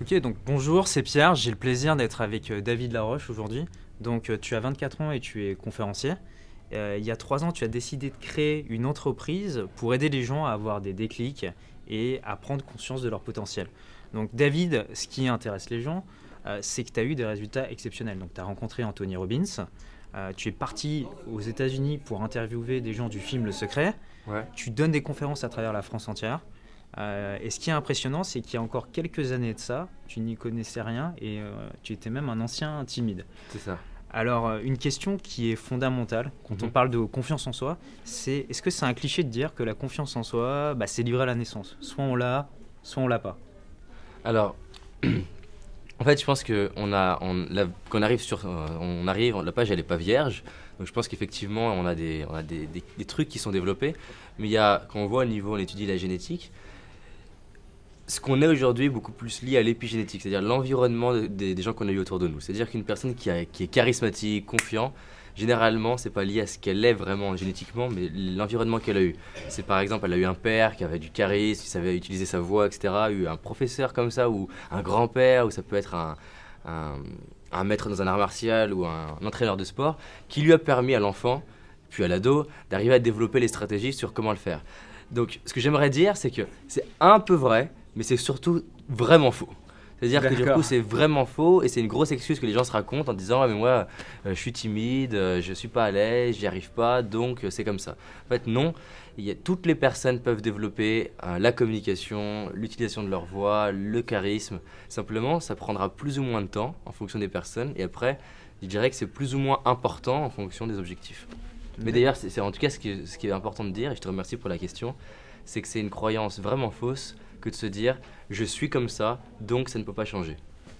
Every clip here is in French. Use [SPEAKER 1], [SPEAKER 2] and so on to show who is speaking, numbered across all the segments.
[SPEAKER 1] Ok, donc bonjour, c'est Pierre. J'ai le plaisir d'être avec euh, David Laroche aujourd'hui. Donc, euh, tu as 24 ans et tu es conférencier. Euh, il y a trois ans, tu as décidé de créer une entreprise pour aider les gens à avoir des déclics et à prendre conscience de leur potentiel. Donc, David, ce qui intéresse les gens, c'est que tu as eu des résultats exceptionnels. Donc, tu as rencontré Anthony Robbins. tu es parti aux États-Unis pour interviewer des gens du film Le Secret. Tu donnes des conférences à travers la France entière. Euh, et ce qui est impressionnant, c'est qu'il y a encore quelques années de ça, tu n'y connaissais rien et euh, tu étais même un ancien timide.
[SPEAKER 2] C'est ça.
[SPEAKER 1] Alors, euh, une question qui est fondamentale quand on mhm. parle de confiance en soi, c'est est-ce que c'est un cliché de dire que la confiance en soi, bah, c'est livré à la naissance? Soit on l'a, soit on l'a pas.
[SPEAKER 2] Alors, en fait, je pense qu'on a, on, arrive sur, on arrive, la page elle est pas vierge, donc je pense qu'effectivement on a des, on a des, des, trucs qui sont développés, mais il y a, quand on voit au niveau, on étudie la génétique, ce qu'on est aujourd'hui est beaucoup plus lié à l'épigénétique, c'est-à-dire l'environnement des, gens qu'on a eu autour de nous. C'est-à-dire qu'une personne qui, est charismatique, confiant, généralement, c'est pas lié à ce qu'elle est vraiment génétiquement, mais l'environnement qu'elle a eu. C'est par exemple, elle a eu un père qui avait du charisme, qui savait utiliser sa voix, etc. Eu un professeur comme ça, ou un grand-père, ou ça peut être un, maître dans un art martial ou un entraîneur de sport, qui lui a permis à l'enfant, puis à l'ado, d'arriver à développer les stratégies sur comment le faire. Donc, ce que j'aimerais dire, c'est que c'est un peu vrai, mais c'est surtout vraiment faux. C'est-à-dire que du coup, c'est vraiment faux et c'est une grosse excuse que les gens se racontent en disant ah, mais moi, euh, je suis timide, euh, je suis pas à l'aise, j'y arrive pas, donc euh, c'est comme ça. En fait, non. Il y a, toutes les personnes peuvent développer la communication, l'utilisation de leur voix, le charisme. Simplement, ça prendra plus ou moins de temps en fonction des personnes et après, je dirais que c'est plus ou moins important en fonction des objectifs. Mais d'ailleurs, c'est en tout cas ce qui, ce qui est important de dire, et je te remercie pour la question, c'est que c'est une croyance vraiment fausse que de se dire je suis comme ça, donc ça ne peut pas changer.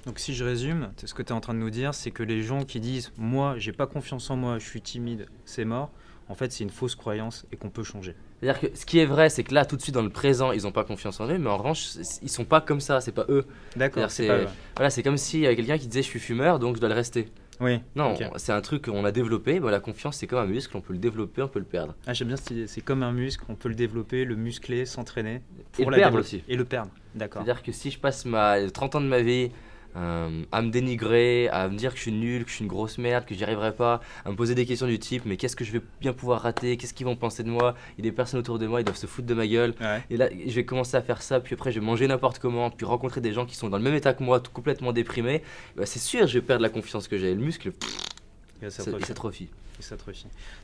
[SPEAKER 1] Donc si je résume, ce que tu es en train de nous dire, c'est que les gens qui disent moi j'ai pas confiance en moi, je suis timide, c'est mort, en fait c'est une fausse croyance et qu'on peut changer.
[SPEAKER 2] C'est-à-dire que ce qui est vrai, c'est que là tout de suite dans le présent, ils n'ont pas confiance en eux, mais en revanche, ils sont pas comme ça, c'est pas eux.
[SPEAKER 1] D'accord.
[SPEAKER 2] C'est voilà, c'est comme s'il y avait quelqu'un qui disait je suis fumeur, donc je dois le rester.
[SPEAKER 1] Oui.
[SPEAKER 2] Non, c'est un truc qu'on a développé. la confiance, c'est comme un muscle, on peut le développer, on peut le perdre.
[SPEAKER 1] Ah, j'aime bien cette idée. C'est comme un muscle, on peut le développer, le muscler, s'entraîner.
[SPEAKER 2] Et le perdre aussi.
[SPEAKER 1] Et le perdre, d'accord.
[SPEAKER 2] C'est-à-dire que si je passe ma 30 ans de ma vie euh, à me dénigrer, à me dire que je suis nul, que je suis une grosse merde, que j'y arriverai pas, à me poser des questions du type mais qu'est-ce que je vais bien pouvoir rater, qu'est-ce qu'ils vont penser de moi, il y a des personnes autour de moi, ils doivent se foutre de ma gueule. Et là, je vais commencer à faire ça, puis après, je vais manger n'importe comment, puis rencontrer des gens qui sont dans le même état que moi, tout complètement déprimés. Bah, c'est sûr, je vais perdre la confiance que j'ai. Le muscle, il s'atrophie.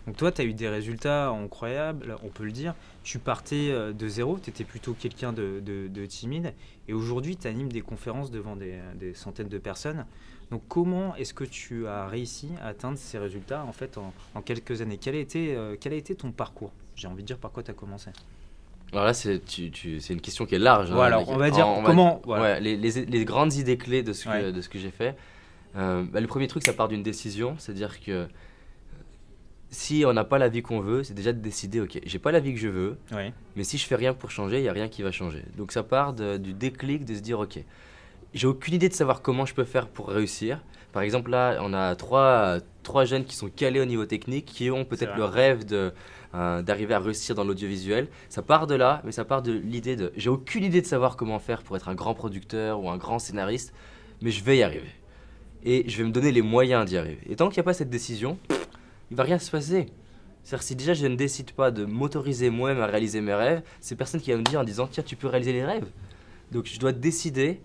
[SPEAKER 1] Donc toi, tu as eu des résultats incroyables, on peut le dire. Tu partais euh, de zéro, tu étais plutôt quelqu'un de, timide, et aujourd'hui, tu animes des conférences devant des, centaines de personnes. Donc comment est-ce que tu as réussi à atteindre ces résultats en fait en, quelques années? Quel a, été, euh, quel a été ton parcours? J'ai envie de dire par quoi tu as commencé.
[SPEAKER 2] Alors là, c'est une question qui est large.
[SPEAKER 1] Hein, alors on va dire comment.
[SPEAKER 2] les, grandes idées clés de ce que, de ce que j'ai fait. Euh, bah, le premier truc, ça part d'une décision, c'est-à-dire que si on n'a pas la vie qu'on veut, c'est déjà de décider, ok, j'ai pas la vie que je veux, mais si je fais rien pour changer, il y a rien qui va changer. Donc ça part du déclic de se dire, ok, j'ai aucune idée de savoir comment je peux faire pour réussir. Par exemple, là, on a trois, trois jeunes qui sont calés au niveau technique, qui ont peut-être le rêve de, euh, d'arriver à réussir dans l'audiovisuel. Ça part de là, mais ça part de l'idée de, j'ai aucune idée de savoir comment faire pour être un grand producteur ou un grand scénariste, mais je vais y arriver et je vais me donner les moyens d'y arriver. Et tant qu'il n'y a pas cette décision, il va rien se passer. C'est-à-dire si déjà je ne décide pas de m'autoriser moi-même à réaliser mes rêves, c'est personne qui va me dire en disant tiens tu peux réaliser les rêves. Donc je dois décider,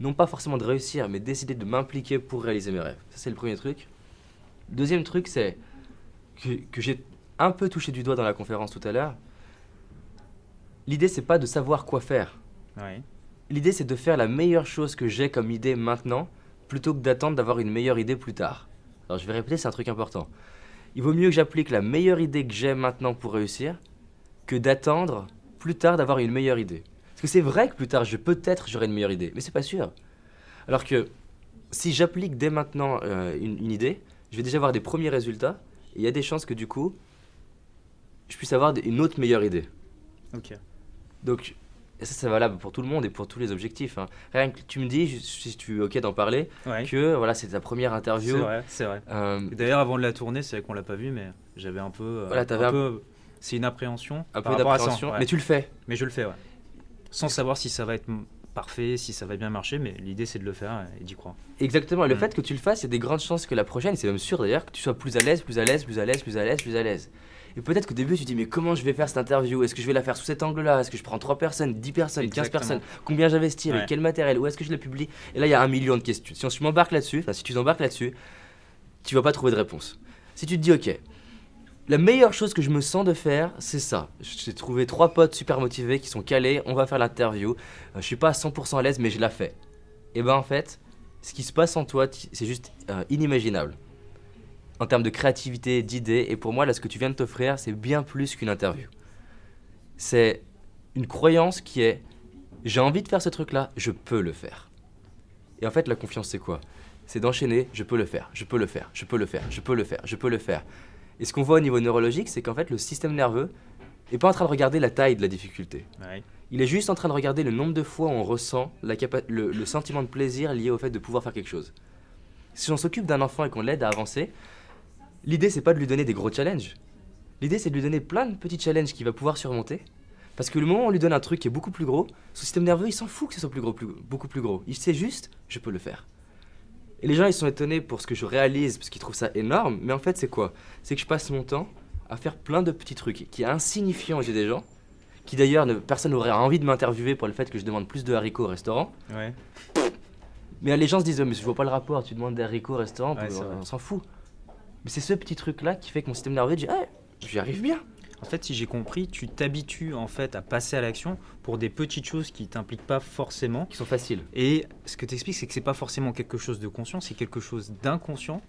[SPEAKER 2] non pas forcément de réussir, mais décider de m'impliquer pour réaliser mes rêves. Ça c'est le premier truc. Le deuxième truc c'est que, que j'ai un peu touché du doigt dans la conférence tout à l'heure. L'idée c'est pas de savoir quoi faire. L'idée c'est de faire la meilleure chose que j'ai comme idée maintenant plutôt que d'attendre d'avoir une meilleure idée plus tard. Alors je vais répéter, c'est un truc important. Il vaut mieux que j'applique la meilleure idée que j'ai maintenant pour réussir que d'attendre plus tard d'avoir une meilleure idée. Parce que c'est vrai que plus tard, je peut-être j'aurai une meilleure idée, mais c'est pas sûr. Alors que si j'applique dès maintenant euh, une, une, idée, je vais déjà avoir des premiers résultats et il y a des chances que du coup, je puisse avoir une autre meilleure idée.
[SPEAKER 1] Ok.
[SPEAKER 2] Donc et ça, c'est valable pour tout le monde et pour tous les objectifs. Hein. Rien que tu me dis, si tu es OK d'en parler, que voilà, c'est ta première interview.
[SPEAKER 1] C'est vrai, c'est vrai. Euh, D'ailleurs, avant de la tourner, c'est vrai qu'on l'a pas vu, mais j'avais un peu. Euh, voilà, un, peu. C'est une appréhension.
[SPEAKER 2] Un peu d'appréhension, mais tu le fais.
[SPEAKER 1] Mais je le fais, ouais. Sans savoir si ça va être parfait, si ça va bien marcher, mais l'idée c'est de le faire et d'y croire.
[SPEAKER 2] Exactement, le mm. fait que tu le fasses, il y a des grandes chances que la prochaine, c'est même sûr d'ailleurs, que tu sois plus à l'aise, plus à l'aise, plus à l'aise, plus à l'aise, plus à l'aise. Et peut-être qu'au début, tu te dis, mais comment je vais faire cette interview? Est-ce que je vais la faire sous cet angle-là? Est-ce que je prends 3 personnes, 10 personnes, 15 personnes? Combien j'investis? Avec quel matériel? Où est-ce que je la publie? Et là, il y a un million de questions. Si on m'embarque là-dessus, si tu t'embarques là-dessus, tu vas pas trouver de réponse. Si tu te dis, ok, la meilleure chose que je me sens de faire, c'est ça. J'ai trouvé trois potes super motivés qui sont calés, on va faire l'interview. Euh, je suis pas à 100% à l'aise, mais je la fais. Et ben en fait, ce qui se passe en toi, c'est juste euh, inimaginable en termes de créativité, d'idées. Et pour moi, là, ce que tu viens de t'offrir, c'est bien plus qu'une interview. C'est une croyance qui est j'ai envie de faire ce truc-là, je peux le faire. Et en fait, la confiance, c'est quoi? C'est d'enchaîner, je peux le faire, je peux le faire, je peux le faire, je peux le faire, je peux le faire. Et ce qu'on voit au niveau neurologique, c'est qu'en fait, le système nerveux n'est pas en train de regarder la taille de la difficulté. Il est juste en train de regarder le nombre de fois où on ressent le, le sentiment de plaisir lié au fait de pouvoir faire quelque chose. Si on s'occupe d'un enfant et qu'on l'aide à avancer, l'idée c'est pas de lui donner des gros challenges. L'idée c'est de lui donner plein de petits challenges qu'il va pouvoir surmonter. Parce que le moment où on lui donne un truc qui est beaucoup plus gros, son système nerveux il s'en fout que ce soit plus gros, beaucoup plus gros. Il sait juste, je peux le faire. Et les gens ils sont étonnés pour ce que je réalise, parce qu'ils trouvent ça énorme, mais en fait c'est quoi? C'est que je passe mon temps à faire plein de petits trucs qui est insignifiant yeux des gens, qui d'ailleurs personne n'aurait envie de m'interviewer pour le fait que je demande plus de haricots au restaurant.
[SPEAKER 1] Ouais.
[SPEAKER 2] Mais les gens se disent, oh, mais je vois pas le rapport, tu demandes des haricots au restaurant, on s'en fout. Mais c'est ce petit truc-là qui fait que mon système nerveux dit hey, j'y arrive bien.
[SPEAKER 1] En fait, si j'ai compris, tu t'habitues en fait à passer à l'action pour des petites choses qui t'impliquent pas forcément,
[SPEAKER 2] qui sont faciles.
[SPEAKER 1] Et ce que tu expliques, c'est que c'est pas forcément quelque chose de conscient, c'est quelque chose d'inconscient.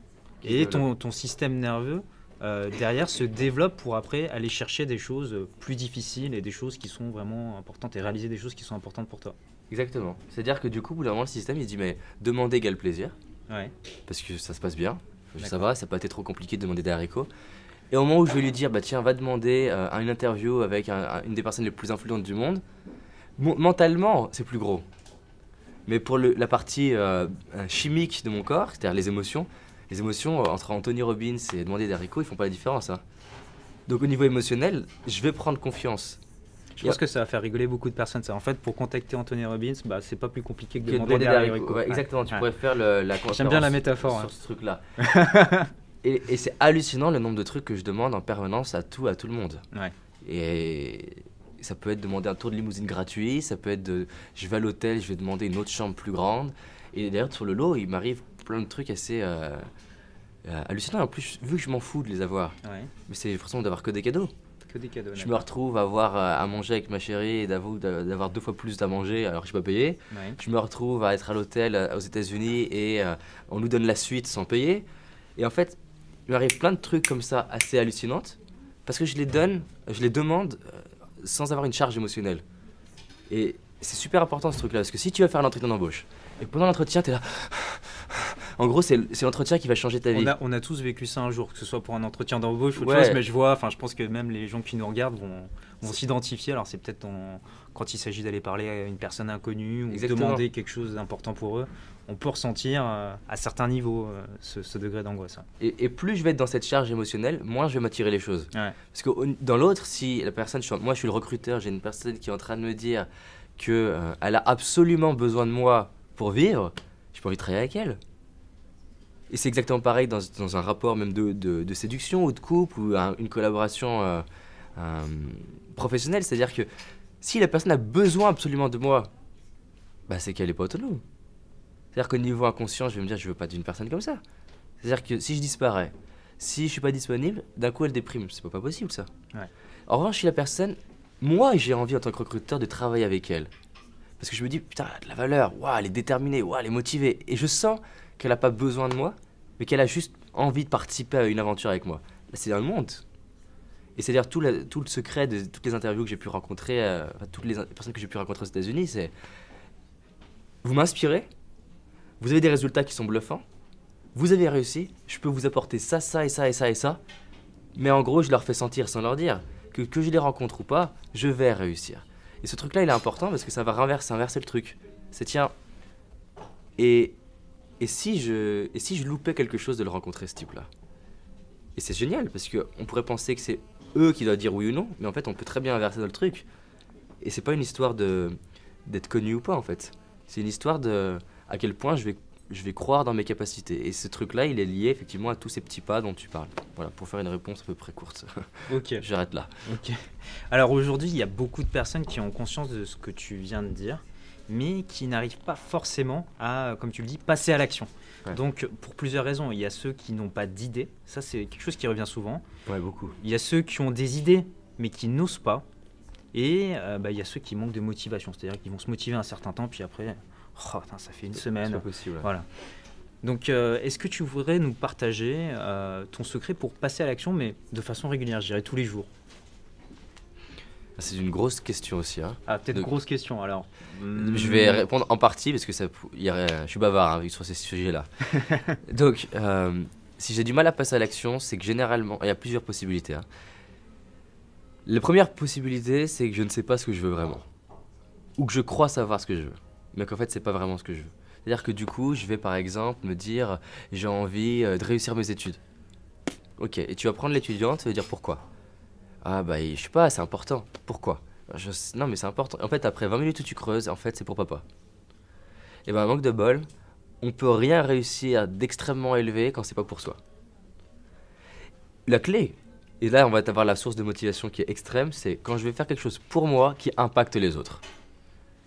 [SPEAKER 1] Et ton, ton, système nerveux euh, derrière se développe pour après aller chercher des choses plus difficiles et des choses qui sont vraiment importantes et réaliser des choses qui sont importantes pour toi.
[SPEAKER 2] Exactement. C'est-à-dire que du coup, au bout d'un moment, le système il se dit mais demander égale plaisir.
[SPEAKER 1] Ouais.
[SPEAKER 2] Parce que ça se passe bien. Ça va, ça n'a pas été trop compliqué de demander des haricots. Et au moment où je vais lui dire, bah tiens, va demander euh, une interview avec une des personnes les plus influentes du monde, mentalement, c'est plus gros. Mais pour le, la partie euh, chimique de mon corps, c'est-à-dire les émotions, les émotions euh, entre Anthony Robbins et demander des haricots, ils font pas la différence. Hein. Donc au niveau émotionnel, je vais prendre confiance.
[SPEAKER 1] Je pense que ça va faire rigoler beaucoup de personnes. En fait, pour contacter Anthony Robbins, bah, c'est pas plus compliqué que de demander, des haricots.
[SPEAKER 2] exactement, tu pourrais faire le, la
[SPEAKER 1] J'aime bien la métaphore.
[SPEAKER 2] Sur ce truc-là. et, et c'est hallucinant le nombre de trucs que je demande en permanence à tout, à tout le monde. Et ça peut être demander un tour de limousine gratuit, ça peut être de je vais à l'hôtel, je vais demander une autre chambre plus grande. Et d'ailleurs, sur le lot, il m'arrive plein de trucs assez euh, euh, hallucinants. En plus, vu que je m'en fous de les avoir, mais c'est forcément d'avoir que des cadeaux
[SPEAKER 1] des cadeaux.
[SPEAKER 2] Je me retrouve à avoir euh, à manger avec ma chérie et d'avoir deux fois plus à manger alors que je peux pas payer. Je me retrouve à être à l'hôtel euh, aux États-Unis et euh, on nous donne la suite sans payer. Et en fait, il m'arrive plein de trucs comme ça assez hallucinantes parce que je les donne, je les demande sans avoir une charge émotionnelle. Et c'est super important ce truc-là parce que si tu vas faire un entretien d'embauche et pendant l'entretien, tu es là. En gros, c'est l'entretien qui va changer ta vie.
[SPEAKER 1] On a, tous vécu ça un jour, que ce soit pour un entretien d'embauche ou autre chose, mais je vois, enfin, je pense que même les gens qui nous regardent vont, vont s'identifier. Alors, c'est peut-être quand il s'agit d'aller parler à une personne inconnue ou demander quelque chose d'important pour eux, on peut ressentir euh, à certains niveaux euh, ce, degré d'angoisse.
[SPEAKER 2] Et, plus je vais être dans cette charge émotionnelle, moins je vais m'attirer les choses. Parce que dans l'autre, si la personne, moi je suis le recruteur, j'ai une personne qui est en train de me dire qu'elle euh, elle a absolument besoin de moi pour vivre, j'ai pas envie de travailler avec elle. Et c'est exactement pareil dans, dans, un rapport même de, de, séduction ou de couple ou une collaboration euh, euh, professionnelle. C'est-à-dire que si la personne a besoin absolument de moi, bah c'est qu'elle n'est pas autonome. C'est-à-dire qu'au niveau inconscient, je vais me dire, je veux pas d'une personne comme ça. C'est-à-dire que si je disparais, si je suis pas disponible, d'un coup elle déprime. C'est pas, pas possible ça. En revanche, si la personne, moi j'ai envie en tant que recruteur de travailler avec elle. Parce que je me dis, putain, elle a de la valeur, waouh, elle est déterminée, waouh, elle est motivée. Et je sens qu'elle n'a pas besoin de moi, mais qu'elle a juste envie de participer à une aventure avec moi. c'est dans le monde. Et c'est-à-dire tout, tout, le secret de toutes les interviews que j'ai pu rencontrer, euh, toutes les personnes que j'ai pu rencontrer aux États-Unis, c'est vous m'inspirez, vous avez des résultats qui sont bluffants, vous avez réussi, je peux vous apporter ça, ça et ça et ça et ça, mais en gros, je leur fais sentir sans leur dire que que je les rencontre ou pas, je vais réussir. Et ce truc-là, il est important parce que ça va renverser, inverser le truc. C'est tiens, et et si je, et si je loupais quelque chose de le rencontrer, ce type-là? Et c'est génial, parce qu'on pourrait penser que c'est eux qui doivent dire oui ou non, mais en fait, on peut très bien inverser dans le truc. Et c'est pas une histoire de d'être connu ou pas, en fait. C'est une histoire de à quel point je vais, je vais croire dans mes capacités. Et ce truc-là, il est lié effectivement à tous ces petits pas dont tu parles. Voilà, pour faire une réponse à peu près courte.
[SPEAKER 1] Ok.
[SPEAKER 2] J'arrête là.
[SPEAKER 1] Ok. Alors aujourd'hui, il y a beaucoup de personnes qui ont conscience de ce que tu viens de dire, mais qui n'arrivent pas forcément à, comme tu le dis, passer à l'action.
[SPEAKER 2] Ouais.
[SPEAKER 1] Donc pour plusieurs raisons, il y a ceux qui n'ont pas d'idées, ça c'est quelque chose qui revient souvent.
[SPEAKER 2] Ouais, beaucoup.
[SPEAKER 1] Il y a ceux qui ont des idées, mais qui n'osent pas. Et euh, bah, il y a ceux qui manquent de motivation, c'est-à-dire qu'ils vont se motiver un certain temps, puis après, oh, putain, ça fait une
[SPEAKER 2] C'est
[SPEAKER 1] semaine.
[SPEAKER 2] pas possible. ouais.
[SPEAKER 1] Voilà. Donc, euh, est-ce que tu voudrais nous partager euh, ton secret pour passer à l'action, mais de façon régulière, je dirais tous les jours?
[SPEAKER 2] C'est une grosse question aussi. Hein.
[SPEAKER 1] Ah, peut-être
[SPEAKER 2] Donc-
[SPEAKER 1] grosse question alors.
[SPEAKER 2] Je vais répondre en partie parce que ça, y je suis bavard hein, sur ces sujets-là. Donc, euh, si j'ai du mal à passer à l'action, c'est que généralement, il y a plusieurs possibilités. hein. La première possibilité, c'est que je ne sais pas ce que je veux vraiment. Ou que je crois savoir ce que je veux. Mais qu'en fait, c'est pas vraiment ce que je veux. C'est-à-dire que du coup, je vais par exemple me dire, j'ai envie euh, de réussir mes études. Ok, et tu vas prendre l'étudiante, tu vas dire pourquoi? Ah bah, je sais pas, c'est important. Pourquoi? Je Non mais c'est important. En fait, après 20 minutes où tu creuses, en fait, c'est pour papa. Et ben, manque de bol, on peut rien réussir d'extrêmement élevé quand c'est pas pour soi. La clé, et là on va avoir la source de motivation qui est extrême, c'est quand je vais faire quelque chose pour moi qui impacte les autres.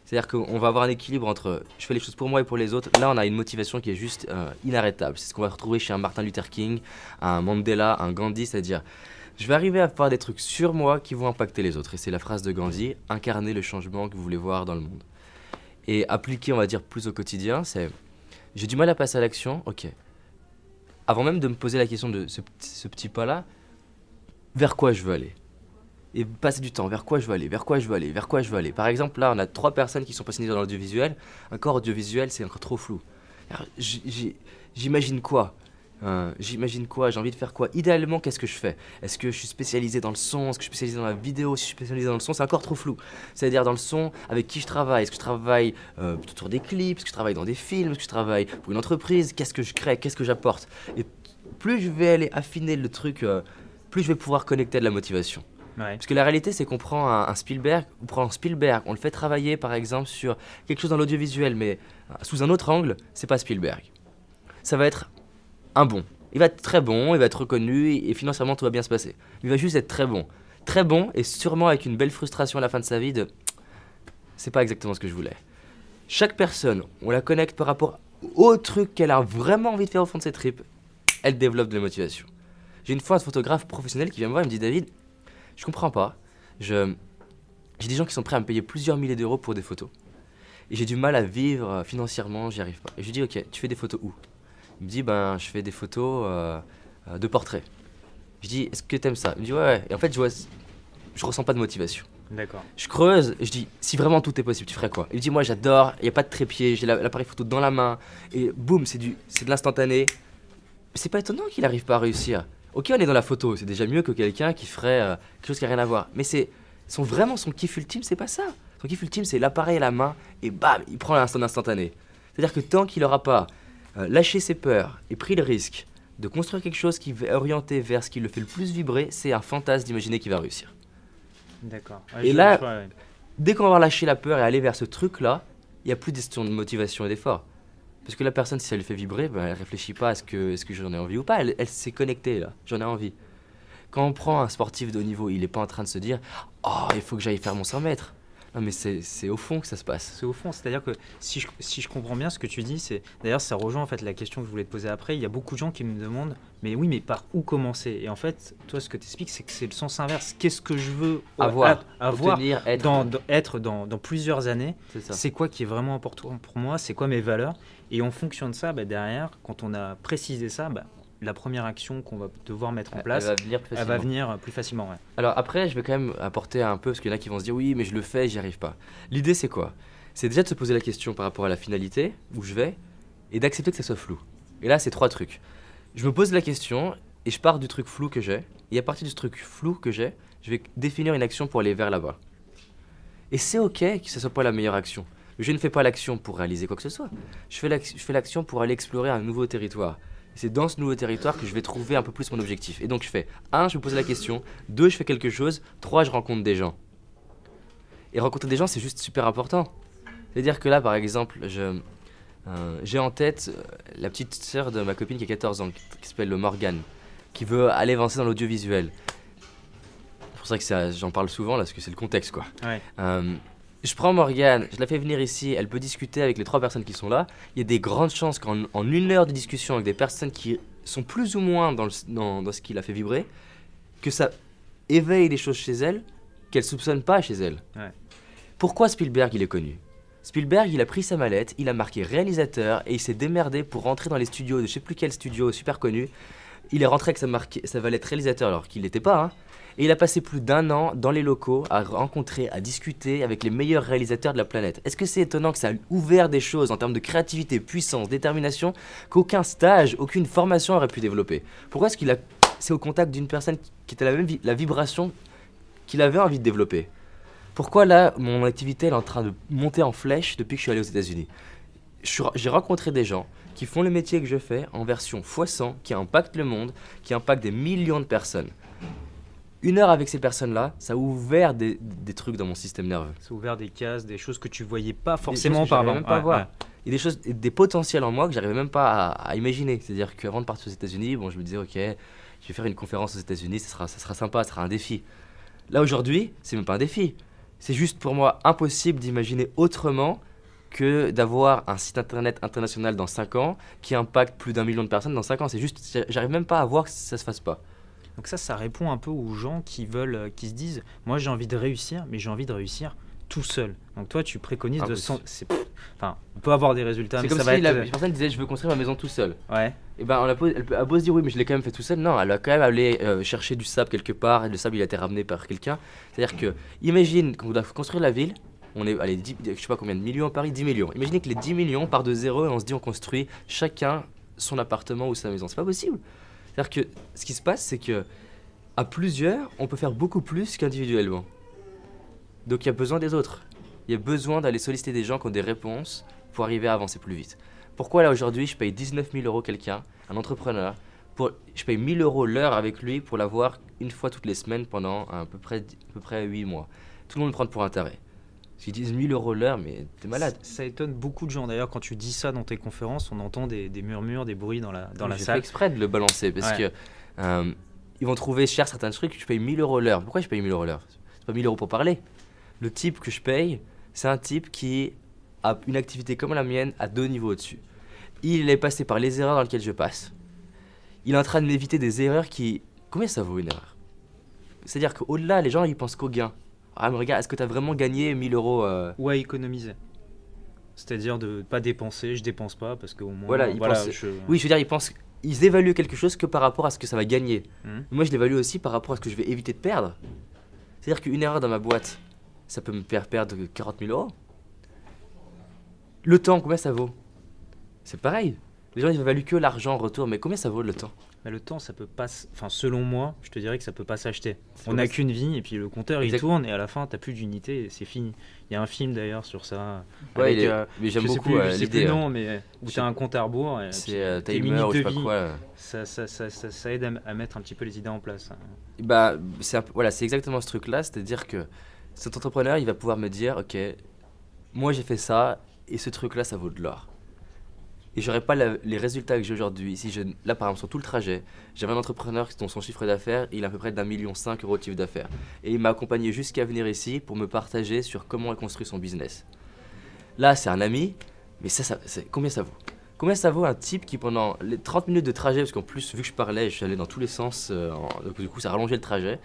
[SPEAKER 2] C'est-à-dire qu'on va avoir un équilibre entre je fais les choses pour moi et pour les autres. Là, on a une motivation qui est juste euh, inarrêtable. C'est ce qu'on va retrouver chez un Martin Luther King, un Mandela, un Gandhi, c'est-à-dire je vais arriver à faire des trucs sur moi qui vont impacter les autres. Et c'est la phrase de Gandhi, incarner le changement que vous voulez voir dans le monde. Et appliquer, on va dire, plus au quotidien, c'est j'ai du mal à passer à l'action, ok. Avant même de me poser la question de ce, ce petit pas-là, vers quoi je veux aller? Et passer du temps, vers quoi je veux aller, vers quoi je veux aller, vers quoi je veux aller. Par exemple, là, on a trois personnes qui sont passionnées dans l'audiovisuel. Encore audiovisuel, c'est encore trop flou. J'imagine quoi? Euh, J'imagine quoi J'ai envie de faire quoi? Idéalement, qu'est-ce que je fais? Est-ce que je suis spécialisé dans le son? Est-ce que je suis spécialisé dans la vidéo? Si je suis spécialisé dans le son, c'est encore trop flou. C'est-à-dire dans le son, avec qui je travaille? Est-ce que je travaille euh, autour des clips? Est-ce que je travaille dans des films? Est-ce que je travaille pour une entreprise? Qu'est-ce que je crée? Qu'est-ce que j'apporte? Et plus je vais aller affiner le truc, euh, plus je vais pouvoir connecter à de la motivation.
[SPEAKER 1] Ouais.
[SPEAKER 2] Parce que la réalité, c'est qu'on prend un, un Spielberg, on prend un Spielberg, on le fait travailler par exemple sur quelque chose dans l'audiovisuel, mais euh, sous un autre angle, c'est pas Spielberg. Ça va être un bon. Il va être très bon, il va être reconnu et, financièrement tout va bien se passer. Il va juste être très bon. Très bon et sûrement avec une belle frustration à la fin de sa vie de c'est pas exactement ce que je voulais. Chaque personne, on la connecte par rapport au truc qu'elle a vraiment envie de faire au fond de ses tripes, elle développe de la motivation. J'ai une fois un photographe professionnel qui vient me voir et me dit David, je comprends pas. J'ai des gens qui sont prêts à me payer plusieurs milliers d'euros pour des photos. Et j'ai du mal à vivre euh, financièrement, j'y arrive pas. Et je lui dis OK, tu fais des photos où? Il me dit ben je fais des photos euh, euh, de portraits. Je dis est-ce que t'aimes ça? Il me dit ouais, ouais. Et en fait je vois je ressens pas de motivation.
[SPEAKER 1] D'accord.
[SPEAKER 2] Je creuse, je dis si vraiment tout est possible, tu ferais quoi? Il me dit moi j'adore, il y a pas de trépied, j'ai la- l'appareil photo dans la main et boum, c'est de l'instantané. C'est pas étonnant qu'il arrive pas à réussir. OK, on est dans la photo, c'est déjà mieux que quelqu'un qui ferait euh, quelque chose qui a rien à voir. Mais c'est son vraiment son kiff ultime, c'est pas ça. Son kiff ultime, c'est l'appareil à la main et bam, il prend l'instant instantané. C'est-à-dire que tant qu'il aura pas lâché ses peurs et pris le risque de construire quelque chose qui va orienter vers ce qui le fait le plus vibrer, c'est un fantasme d'imaginer qu'il va réussir.
[SPEAKER 1] D'accord.
[SPEAKER 2] Et là- Dès qu'on va avoir lâché la peur et aller vers ce truc-là, il n'y a plus de question de motivation et d'effort. Parce que la personne, si ça lui fait vibrer, ben, elle réfléchit pas à ce que, est-ce que j'en ai envie ou pas. Elle, elle s'est connectée là. J'en ai envie. Quand on prend un sportif de haut niveau, il n'est pas en train de se dire Oh, il faut que j'aille faire mon 100 mètres. Non, mais c'est au fond que ça se passe.
[SPEAKER 1] C'est au fond, c'est-à-dire que si je, si je comprends bien ce que tu dis, c'est d'ailleurs ça rejoint en fait la question que je voulais te poser après. Il y a beaucoup de gens qui me demandent, mais oui, mais par où commencer? Et en fait, toi, ce que tu expliques, c'est que c'est le sens inverse. Qu'est-ce que je veux
[SPEAKER 2] Avoir,
[SPEAKER 1] a- avoir
[SPEAKER 2] Obtenir, être.
[SPEAKER 1] dans, dans- être dans, dans plusieurs années.
[SPEAKER 2] C'est
[SPEAKER 1] quoi qui est vraiment important pour moi? C'est quoi mes valeurs? Et en fonction de ça, bah, derrière, quand on a précisé ça, bah, la première action qu'on va devoir mettre en place,
[SPEAKER 2] Elle va venir plus facilement.
[SPEAKER 1] venir plus facilement. ouais.
[SPEAKER 2] Alors après, je vais quand même apporter un peu, parce qu'il y en a qui vont se dire oui, mais je le fais, j'y arrive pas. L'idée, c'est quoi? C'est déjà de se poser la question par rapport à la finalité, où je vais, et d'accepter que ça soit flou. Et là, c'est trois trucs. Je me pose la question, et je pars du truc flou que j'ai, et à partir du truc flou que j'ai, je vais définir une action pour aller vers là-bas. Et c'est ok que ce soit pas la meilleure action. Je ne fais pas l'action pour réaliser quoi que ce soit. Je fais l'action pour aller explorer un nouveau territoire. C'est dans ce nouveau territoire que je vais trouver un peu plus mon objectif. Et donc je fais 1, je me pose la question, 2, je fais quelque chose, 3, je rencontre des gens. Et rencontrer des gens, c'est juste super important. C'est-à-dire que là, par exemple, je, euh, j'ai en tête euh, la petite sœur de ma copine qui a 14 ans, qui, s'appelle Morgane, qui veut aller avancer dans l'audiovisuel. C'est pour ça que j'en parle souvent, là, parce que c'est le contexte, quoi. Euh, je prends Morgane, je la fais venir ici, elle peut discuter avec les trois personnes qui sont là. Il y a des grandes chances qu'en en une heure de discussion avec des personnes qui sont plus ou moins dans, dans, dans ce qui l'a fait vibrer, que ça éveille des choses chez elle qu'elle soupçonne pas chez elle. Pourquoi Spielberg il est connu? Spielberg, il a pris sa mallette, il a marqué réalisateur et il s'est démerdé pour rentrer dans les studios de je sais plus quel studio super connu. Il est rentré avec sa, marque, sa valette réalisateur alors qu'il n'était pas. Hein. Et il a passé plus d'un an dans les locaux à rencontrer, à discuter avec les meilleurs réalisateurs de la planète. Est-ce que c'est étonnant que ça a ouvert des choses en termes de créativité, puissance, détermination qu'aucun stage, aucune formation aurait pu développer? Pourquoi est-ce qu'il a c'est au contact d'une personne qui était la même la vibration qu'il avait envie de développer? Pourquoi là, mon activité est en train de monter en flèche depuis que je suis allé aux États-Unis? J'ai rencontré des gens qui font le métier que je fais en version x100, qui impacte le monde, qui impacte des millions de personnes. Une heure avec ces personnes-là, ça a ouvert des, trucs dans mon système nerveux.
[SPEAKER 1] Ça a ouvert des cases, des choses que tu voyais pas forcément par
[SPEAKER 2] avant. Pas voir. Il y a des choses, des potentiels en moi que j'arrivais même pas à, imaginer. C'est-à-dire qu'avant de partir aux États-Unis, bon, je me disais, ok, je vais faire une conférence aux États-Unis, ça sera, ça sera sympa, ça sera un défi. Là aujourd'hui, c'est même pas un défi c'est juste pour moi impossible d'imaginer autrement que d'avoir un site internet international dans 5 ans qui impacte plus d'un million de personnes dans 5 ans. C'est juste, j'arrive même pas à voir que ça se fasse pas.
[SPEAKER 1] Donc ça, ça répond un peu aux gens qui veulent, euh, qui se disent, moi j'ai envie de réussir, mais j'ai envie de réussir tout seul. Donc toi, tu préconises ah, de... Son... Enfin, on peut avoir des résultats,
[SPEAKER 2] mais comme
[SPEAKER 1] ça
[SPEAKER 2] si la personne disait, je veux construire ma maison tout seul.
[SPEAKER 1] Ouais.
[SPEAKER 2] Et ben, on a, elle peut, beau se dire, oui, mais je l'ai quand même fait tout seul. Non, elle a quand même allé euh, chercher du sable quelque part, et le sable, il a été ramené par quelqu'un. C'est-à-dire que, imagine, quand on doit construire la ville, on est, allez, 10, je sais pas combien de millions à Paris, 10 millions. Imaginez que les 10 millions partent de zéro et on se dit, on construit chacun son appartement ou sa maison. C'est pas possible. C'est-à-dire que, ce qui se passe, c'est que, à plusieurs, on peut faire beaucoup plus qu'individuellement. Donc, il y a besoin des autres il y a besoin d'aller solliciter des gens qui ont des réponses pour arriver à avancer plus vite. Pourquoi là aujourd'hui je paye 19 000 euros quelqu'un, un entrepreneur, je paye 1000 euros l'heure avec lui pour l'avoir une fois toutes les semaines pendant à peu près, à peu près 8 mois. Tout le monde me prend pour un taré. S'ils disent 1000 euros l'heure, mais t'es malade.
[SPEAKER 1] Ça, étonne beaucoup de gens. D'ailleurs, quand tu dis ça dans tes conférences, on entend des, murmures, des bruits dans la, dans la salle.
[SPEAKER 2] J'ai exprès de le balancer parce que euh, ils vont trouver cher certains trucs. Je paye 1000 euros l'heure. Pourquoi je paye 1000 euros l'heure? C'est pas 1000 euros pour parler. Le type que je paye, c'est un type qui a une activité comme la mienne à deux niveaux au-dessus. Il est passé par les erreurs dans lesquelles je passe. Il est en train de m'éviter des erreurs qui... Combien ça vaut une erreur? C'est-à-dire qu'au-delà, les gens, ils pensent qu'au gain. Ah, mais regarde, est-ce que tu as vraiment gagné 1000 euros euh
[SPEAKER 1] Ou à économiser. C'est-à-dire de ne pas dépenser, je dépense pas parce qu'au moins.
[SPEAKER 2] Voilà, ils pensent... Oui, je veux dire, ils pensent. Ils évaluent quelque chose que par rapport à ce que ça va gagner. Mmh. Moi, je l'évalue aussi par rapport à ce que je vais éviter de perdre. C'est-à-dire qu'une erreur dans ma boîte, ça peut me faire perdre 40 000 euros. Le temps, combien ça vaut? C'est pareil. Les gens, ils valuent que l'argent en retour, mais combien ça vaut le temps?
[SPEAKER 1] Mais le temps, ça peut pas. Enfin, selon moi, je te dirais que ça peut pas s'acheter. On n'a qu'une vie et puis le compteur il tourne et à la fin, t'as plus d'unité et c'est fini. Il y a un film d'ailleurs sur ça.
[SPEAKER 2] Ouais, euh, mais j'aime beaucoup
[SPEAKER 1] plus, l'idée. Non, hein. mais où t'as un compte à rebours.
[SPEAKER 2] C'est euh, timer ou je sais pas quoi.
[SPEAKER 1] Ça, ça, ça, ça, aide à, mettre un petit peu les idées en place.
[SPEAKER 2] Bah, c'est voilà, c'est exactement ce truc-là, c'est-à-dire que cet entrepreneur, il va pouvoir me dire, ok, moi j'ai fait ça et ce truc-là, ça vaut de l'or. Et j'aurais pas les résultats que j'ai aujourd'hui. Si je, là, par exemple, sur tout le trajet, j'avais un entrepreneur dont son chiffre d'affaires, il a à peu près d'un million cinq euros de chiffre d'affaires. Et il m'a accompagné jusqu'à venir ici pour me partager sur comment il construit son business. Là, c'est un ami, mais ça, ça combien ça vaut? Combien ça vaut un type qui, pendant les 30 minutes de trajet, parce qu'en plus, vu que je parlais, je suis dans tous les sens, euh, du coup, ça rallongeait le trajet.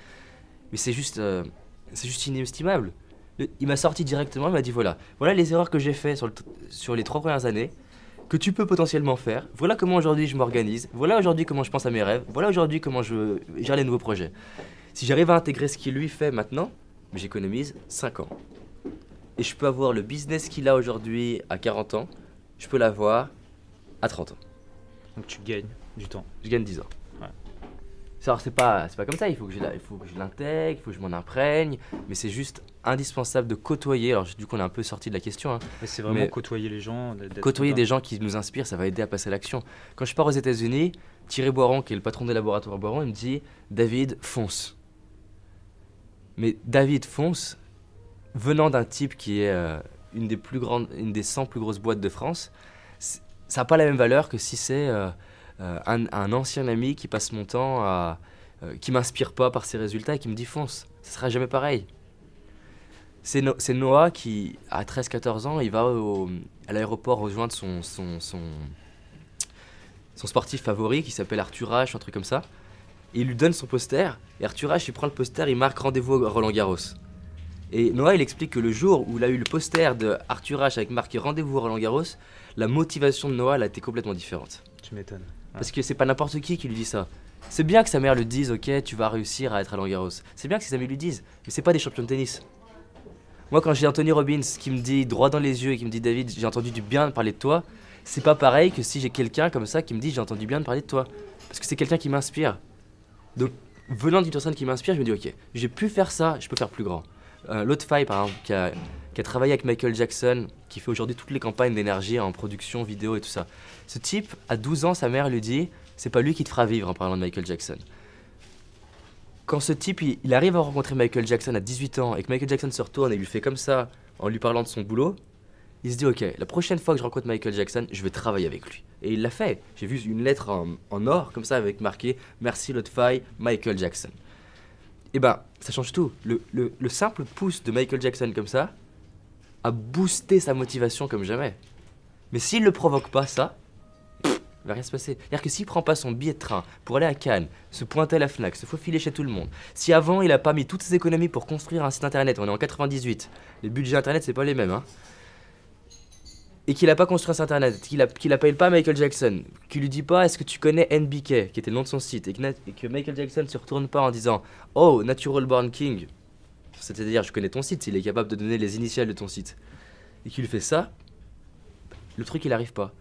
[SPEAKER 2] Mais c'est juste. Euh, c'est juste inestimable. Il m'a sorti directement, il m'a dit voilà, voilà les erreurs que j'ai fait sur, sur les trois premières années, que tu peux potentiellement faire. Voilà comment aujourd'hui je m'organise. Voilà aujourd'hui comment je pense à mes rêves. Voilà aujourd'hui comment je gère les nouveaux projets. Si j'arrive à intégrer ce qu'il lui fait maintenant, j'économise 5 ans. Et je peux avoir le business qu'il a aujourd'hui à 40 ans, je peux l'avoir à 30 ans.
[SPEAKER 1] Donc tu gagnes du temps.
[SPEAKER 2] Je gagne 10 ans c'est pas, c'est pas comme ça, il faut que je, l'intègre, il faut que je m'en imprègne, mais c'est juste indispensable de côtoyer. Alors, du coup, on est un peu sorti de la question. Hein,
[SPEAKER 1] c'est vraiment côtoyer les gens.
[SPEAKER 2] Côtoyer des gens qui nous inspirent, ça va aider à passer à l'action. Quand je pars aux États-Unis, Thierry Boiron, qui est le patron des laboratoires Boiron, il me dit David, fonce. Mais David, fonce, venant d'un type qui est, euh, une des plus grandes, une des 100 plus grosses boîtes de France, ça n'a pas la même valeur que si c'est euh, euh, un, ancien ami qui passe mon temps à. Euh, qui m'inspire pas par ses résultats et qui me dit fonce. Ce sera jamais pareil. C'est Noah qui, à 13-14 ans, il va à l'aéroport rejoindre son, son, son, son, sportif favori qui s'appelle Arthur H, un truc comme ça. Et il lui donne son poster. Et Arthur H, il prend le poster, il marque rendez-vous à Roland Garros. Et Noah, il explique que le jour où il a eu le poster de Arthur H avec marqué rendez-vous à Roland Garros, la motivation de Noah a été complètement différente.
[SPEAKER 1] Tu m'étonnes.
[SPEAKER 2] Parce que c'est pas n'importe qui qui lui dit ça. C'est bien que sa mère lui dise, ok, tu vas réussir à être à Roland Garros. C'est bien que ses amis lui disent, mais c'est pas des champions de tennis. Moi, quand j'ai Anthony Robbins qui me dit droit dans les yeux et qui me dit David, j'ai entendu du bien parler de toi, c'est pas pareil que si j'ai quelqu'un comme ça qui me dit j'ai entendu bien parler de toi. Parce que c'est quelqu'un qui m'inspire. Donc, venant d'une personne qui m'inspire, je me dis ok, j'ai pu faire ça, je peux faire plus grand. Euh, L'autre faille, par exemple, qui qui a, travaillé avec Michael Jackson, qui fait aujourd'hui toutes les campagnes d'énergie en production vidéo et tout ça. Ce type, à 12 ans, sa mère lui dit C'est pas lui qui te fera vivre en parlant de Michael Jackson. Quand ce type, il, arrive à rencontrer Michael Jackson à 18 ans et que Michael Jackson se retourne et lui fait comme ça en lui parlant de son boulot, il se dit Ok, la prochaine fois que je rencontre Michael Jackson, je vais travailler avec lui. Et il l'a fait. J'ai vu une lettre en, or, comme ça, avec marqué Merci Lotfy, Michael Jackson et eh ben ça change tout. Le, le, simple pouce de Michael Jackson comme ça a boosté sa motivation comme jamais. Mais s'il ne provoque pas ça, il va rien se passer. C'est-à-dire que s'il prend pas son billet de train pour aller à Cannes, se pointer à la Fnac, se faufiler chez tout le monde, si avant il a pas mis toutes ses économies pour construire un site internet, on est en 98, les budgets internet c'est pas les mêmes, hein, et qu'il n'a pas construit un site internet, qu'il qu appelle pas Michael Jackson, qu'il lui dit pas est-ce que tu connais NBK, qui était le nom de son site, et que, Michael Jackson se retourne pas en disant oh Natural Born King, c'est-à-dire je connais ton site, il est capable de donner les initiales de ton site, et qu'il fait ça, le truc il arrive pas.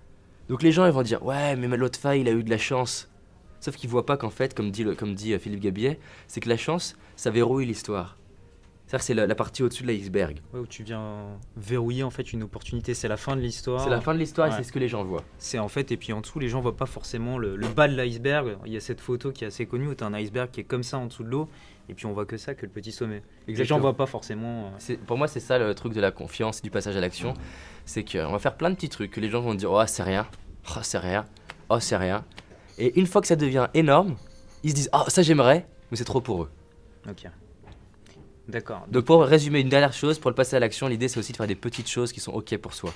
[SPEAKER 2] Donc les gens ils vont dire ouais mais l'autre faille il a eu de la chance, sauf qu'ils voient pas qu'en fait comme dit, comme dit euh, Philippe Gabillet, c'est que la chance ça verrouille l'histoire c'est la, partie au-dessus de l'iceberg.
[SPEAKER 1] Ouais, où tu viens verrouiller en fait une opportunité. C'est la fin de l'histoire.
[SPEAKER 2] C'est la fin de l'histoire et c'est ce que les gens voient.
[SPEAKER 1] C'est en fait, et puis en dessous, les gens voient pas forcément le, bas de l'iceberg. Il y a cette photo qui est assez connue où tu as un iceberg qui est comme ça en dessous de l'eau. Et puis on voit que ça, que le petit sommet. Les gens voient pas forcément.
[SPEAKER 2] Euh, pour moi, c'est ça le truc de la confiance et du passage à l'action. C'est qu'on va faire plein de petits trucs que les gens vont dire Oh, c'est rien. Oh, c'est rien. Oh, c'est rien. Et une fois que ça devient énorme, ils se disent Oh, ça j'aimerais, mais c'est trop pour eux.
[SPEAKER 1] Ok. D'accord.
[SPEAKER 2] Donc pour résumer une dernière chose, pour le passer à l'action, l'idée c'est aussi de faire des petites choses qui sont ok pour soi.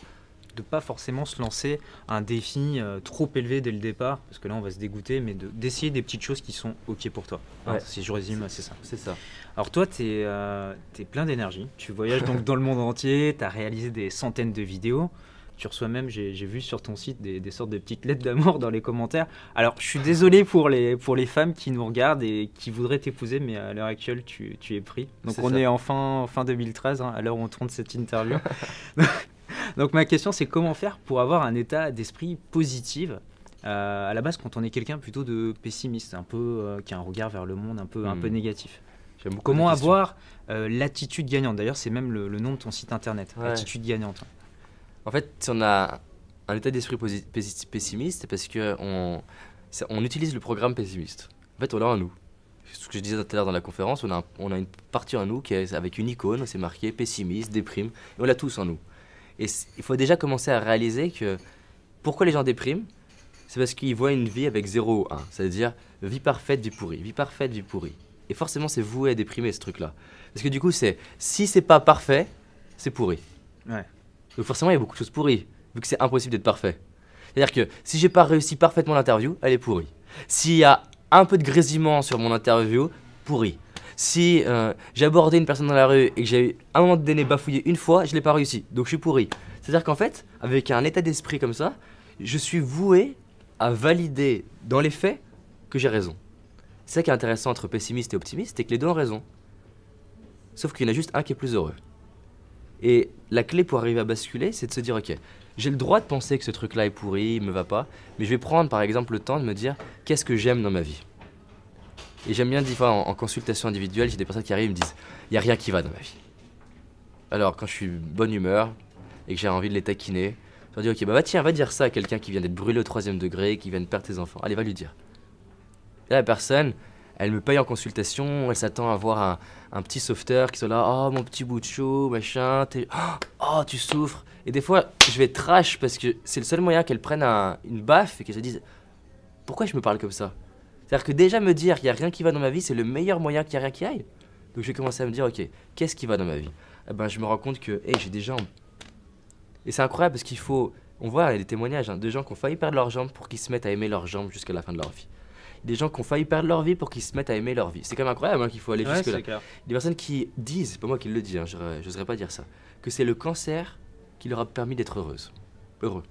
[SPEAKER 1] De pas forcément se lancer un défi euh, trop élevé dès le départ, parce que là on va se dégoûter, mais d'essayer des petites choses qui sont ok pour toi. si je résume, c'est ça.
[SPEAKER 2] C'est ça.
[SPEAKER 1] Alors toi, tu es, euh, es, plein d'énergie, tu voyages donc dans le monde entier, tu as réalisé des centaines de vidéos. Tu reçois même, j'ai vu sur ton site des, sortes de petites lettres d'amour dans les commentaires. Alors, je suis désolé pour les, pour les femmes qui nous regardent et qui voudraient t'épouser, mais à l'heure actuelle, tu, tu, es pris. Donc, on est en fin, fin 2013, hein, à l'heure où on tourne cette interview. Donc, ma question, c'est comment faire pour avoir un état d'esprit positif euh, à la base quand on est quelqu'un plutôt de pessimiste, un peu euh, qui a un regard vers le monde un peu, un peu hmm. négatif. Comment avoir euh, l'attitude gagnante? D'ailleurs, c'est même le, nom de ton site internet, l'attitude gagnante.
[SPEAKER 2] En fait, si on a un état d'esprit pessimiste, parce qu'on on utilise le programme pessimiste. En fait, on l'a en nous. Ce que je disais tout à l'heure dans la conférence, on a, on a une partie en nous qui est avec une icône, c'est marqué pessimiste, déprime, et on l'a tous en nous. Et il faut déjà commencer à réaliser que pourquoi les gens dépriment C'est parce qu'ils voient une vie avec 0 ou 1, c'est-à-dire vie parfaite, vie pourrie, vie parfaite, vie pourrie. Et forcément, c'est voué à déprimer ce truc-là. Parce que du coup, c'est si c'est pas parfait, c'est pourri.
[SPEAKER 1] Ouais.
[SPEAKER 2] Donc forcément, il y a beaucoup de choses pourries, vu que c'est impossible d'être parfait. C'est-à-dire que si j'ai pas réussi parfaitement l'interview, elle est pourrie. S'il y a un peu de grésillement sur mon interview, pourri. Si euh, abordé une personne dans la rue et que j'ai à un moment donné bafouillé une fois, je l'ai pas réussi. Donc je suis pourri. C'est-à-dire qu'en fait, avec un état d'esprit comme ça, je suis voué à valider dans les faits que j'ai raison. C'est ça qui est intéressant entre pessimiste et optimiste, c'est que les deux ont raison. Sauf qu'il y en a juste un qui est plus heureux. Et la clé pour arriver à basculer, c'est de se dire, ok, j'ai le droit de penser que ce truc-là est pourri, il me va pas, mais je vais prendre par exemple le temps de me dire, qu'est-ce que j'aime dans ma vie? Et j'aime bien, des fois, en, consultation individuelle, j'ai des personnes qui arrivent et me disent, il n'y a rien qui va dans ma vie. Alors, quand je suis bonne humeur et que j'ai envie de les taquiner, je leur dis, ok, bah, tiens, va dire ça à quelqu'un qui vient d'être brûlé au troisième degré, qui vient de perdre ses enfants. Allez, va lui dire. Et la personne, elle me paye en consultation, elle s'attend à voir un, petit sauveteur qui soit là, oh mon petit bout de chou, machin, oh tu souffres. Et des fois, je vais trash parce que c'est le seul moyen qu'elle prenne une baffe et qu'elle se dise, pourquoi je me parle comme ça? C'est-à-dire que déjà me dire qu'il n'y a rien qui va dans ma vie, c'est le meilleur moyen qu'il n'y a rien qui aille. Donc je vais commencer à me dire, ok, qu'est-ce qui va dans ma vie? Eh ben, Je me rends compte que, hey, j'ai des jambes. Et c'est incroyable parce qu'il faut, on voit il des témoignages hein, de gens qui ont failli perdre leurs jambes pour qu'ils se mettent à aimer leurs jambes jusqu'à la fin de leur vie des gens qui ont failli perdre leur vie pour qu'ils se mettent à aimer leur vie. C'est quand même incroyable hein, qu'il faut aller jusque là. Des personnes qui disent, c'est pas moi qui le dis, hein, je n'oserais pas dire ça, que c'est le cancer qui leur a permis d'être heureuse. Heureux.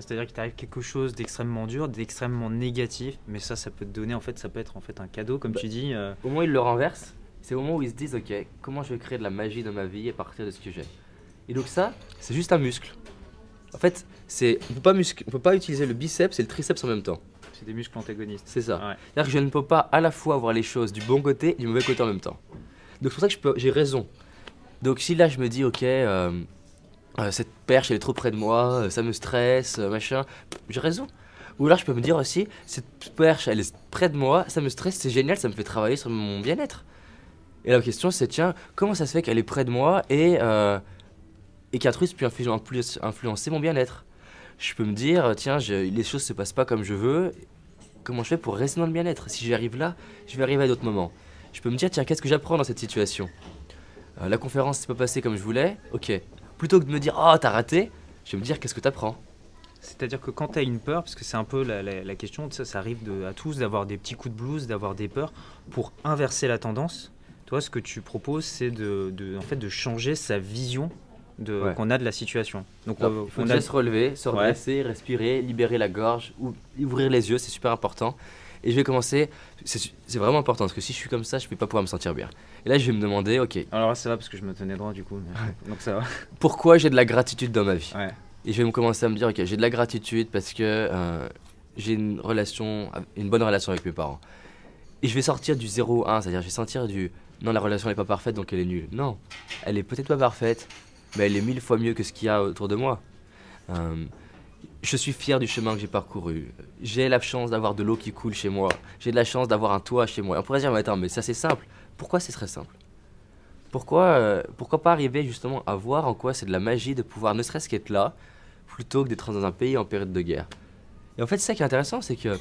[SPEAKER 1] C'est-à-dire qu'il t'arrive quelque chose d'extrêmement dur, d'extrêmement négatif, mais ça, ça peut te donner, en fait, ça peut être en fait un cadeau, comme bah, tu dis. Euh.
[SPEAKER 2] Au moment où ils le renversent, c'est au moment où ils se disent, ok, comment je vais créer de la magie dans ma vie à partir de ce que j'ai. Et donc ça, c'est juste un muscle. En fait, c'est, on peut pas on peut pas utiliser le biceps et le triceps en même temps.
[SPEAKER 1] C'est des muscles antagonistes.
[SPEAKER 2] C'est ça. C'est-à-dire que je ne peux pas à la fois voir les choses du bon côté et du mauvais côté en même temps. Donc c'est pour ça que j'ai raison. Donc si là je me dis, ok, euh, cette perche elle est trop près de moi, euh, ça me stresse, machin, j'ai raison. Ou alors je peux me dire aussi, cette perche elle est près de moi, ça me stresse, c'est génial, ça me fait travailler sur mon bien-être. Et la question c'est, tiens, comment ça se fait qu'elle est près de moi et, et qu'un truc puisse influencer mon bien-être? Je peux me dire, tiens, les choses se passent pas comme je veux, comment je fais pour rester dans le bien-être? Si j'y arrive là, je vais arriver à d'autres moments. Je peux me dire, tiens, qu'est-ce que j'apprends dans cette situation? Euh, La conférence s'est pas passée comme je voulais, ok. Plutôt que de me dire, oh, t'as raté, je vais me dire, qu'est-ce que t'apprends?
[SPEAKER 1] C'est-à-dire que quand tu as une peur, parce que c'est un peu la, question, ça, ça arrive à tous d'avoir des petits coups de blues, d'avoir des peurs, pour inverser la tendance, toi, ce que tu proposes, c'est de, en fait, de changer sa vision qu'on a de la situation.
[SPEAKER 2] Donc, euh, on faut a... se relever, se redresser, respirer, libérer la gorge, ou ouvrir les yeux, c'est super important. Et je vais commencer, c'est vraiment important, parce que si je suis comme ça, je ne vais pas pouvoir me sentir bien. Et là, je vais me demander, ok.
[SPEAKER 1] Alors là, ça va, parce que je me tenais droit du coup. Donc ça va.
[SPEAKER 2] Pourquoi j'ai de la gratitude dans ma vie Et je vais me commencer à me dire, ok, j'ai de la gratitude parce que euh, j'ai une relation, une bonne relation avec mes parents. Et je vais sortir du 0-1, c'est-à-dire je vais sortir du non, la relation n'est pas parfaite donc elle est nulle. Non, elle est peut-être pas parfaite, mais elle est mille fois mieux que ce qu'il y a autour de moi. Euh, je suis fier du chemin que j'ai parcouru. J'ai la chance d'avoir de l'eau qui coule chez moi. J'ai de la chance d'avoir un toit chez moi. on pourrait dire, mais attends, mais ça c'est simple. Pourquoi c'est très simple? Pourquoi, euh, pourquoi pas arriver justement à voir en quoi c'est de la magie de pouvoir ne serait-ce qu'être là, plutôt que d'être dans un pays en période de guerre? Et en fait, ça qui est intéressant, c'est que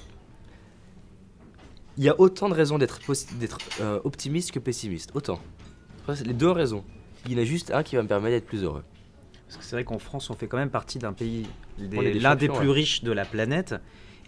[SPEAKER 2] il y a autant de raisons d'être euh, optimiste que pessimiste. Autant. Les deux raisons il y en a juste un qui va me permettre d'être plus heureux.
[SPEAKER 1] Parce que c'est vrai qu'en France, on fait quand même partie d'un pays, l'un des plus riches de la planète.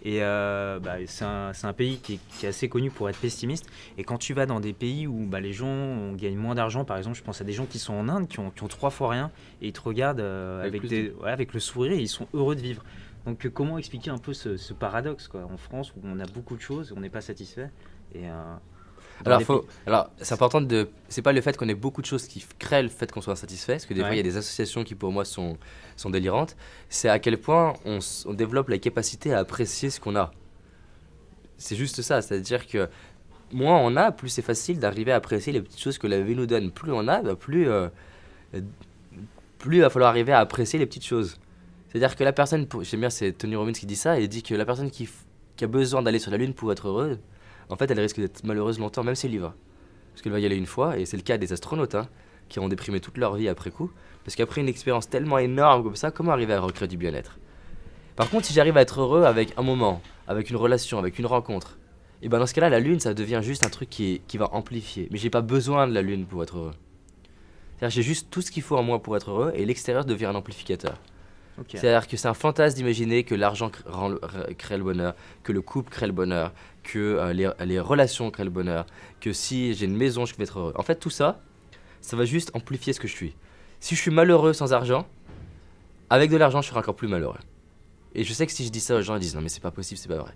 [SPEAKER 1] Et euh, bah, c'est un, pays qui est, assez connu pour être pessimiste. Et quand tu vas dans des pays où bah, les gens gagnent moins d'argent, par exemple, je pense à des gens qui sont en Inde, qui ont, trois fois rien, et ils te regardent euh, avec, avec, le sourire et ils sont heureux de vivre. Donc euh, comment expliquer un peu ce, paradoxe quoi, en France où on a beaucoup de choses, on n'est pas satisfait et,
[SPEAKER 2] alors, faut, alors c'est important de. C'est pas le fait qu'on ait beaucoup de choses qui créent le fait qu'on soit insatisfait, parce que des fois il y a des associations qui pour moi sont, sont délirantes. C'est à quel point on, on, développe la capacité à apprécier ce qu'on a. C'est juste ça, c'est-à-dire que moins on a, plus c'est facile d'arriver à apprécier les petites choses que la vie nous donne. Plus on a, bah, plus, euh, plus il va falloir arriver à apprécier les petites choses. C'est-à-dire que la personne, j'aime bien, c'est Tony Robbins qui dit ça, il dit que la personne qui, qui a besoin d'aller sur la Lune pour être heureuse, en fait, elle risque d'être malheureuse longtemps, même si elle y va. Parce qu'elle va y aller une fois, et c'est le cas des astronautes, hein, qui ont déprimé toute leur vie après coup. Parce qu'après une expérience tellement énorme comme ça, comment arriver à recréer du bien-être? Par contre, si j'arrive à être heureux avec un moment, avec une relation, avec une rencontre, et ben dans ce cas-là, la lune, ça devient juste un truc qui, qui va amplifier. Mais j'ai pas besoin de la lune pour être heureux. C'est-à-dire j'ai juste tout ce qu'il faut en moi pour être heureux, et l'extérieur devient un amplificateur. C'est-à-dire que c'est un fantasme d'imaginer que l'argent crée le bonheur, que le couple crée le bonheur, que euh, les, relations créent le bonheur, que si j'ai une maison, je vais être heureux. En fait, tout ça, ça va juste amplifier ce que je suis. Si je suis malheureux sans argent, avec de l'argent, je serai encore plus malheureux. Et je sais que si je dis ça aux gens, ils disent non, mais c'est pas possible, c'est pas vrai.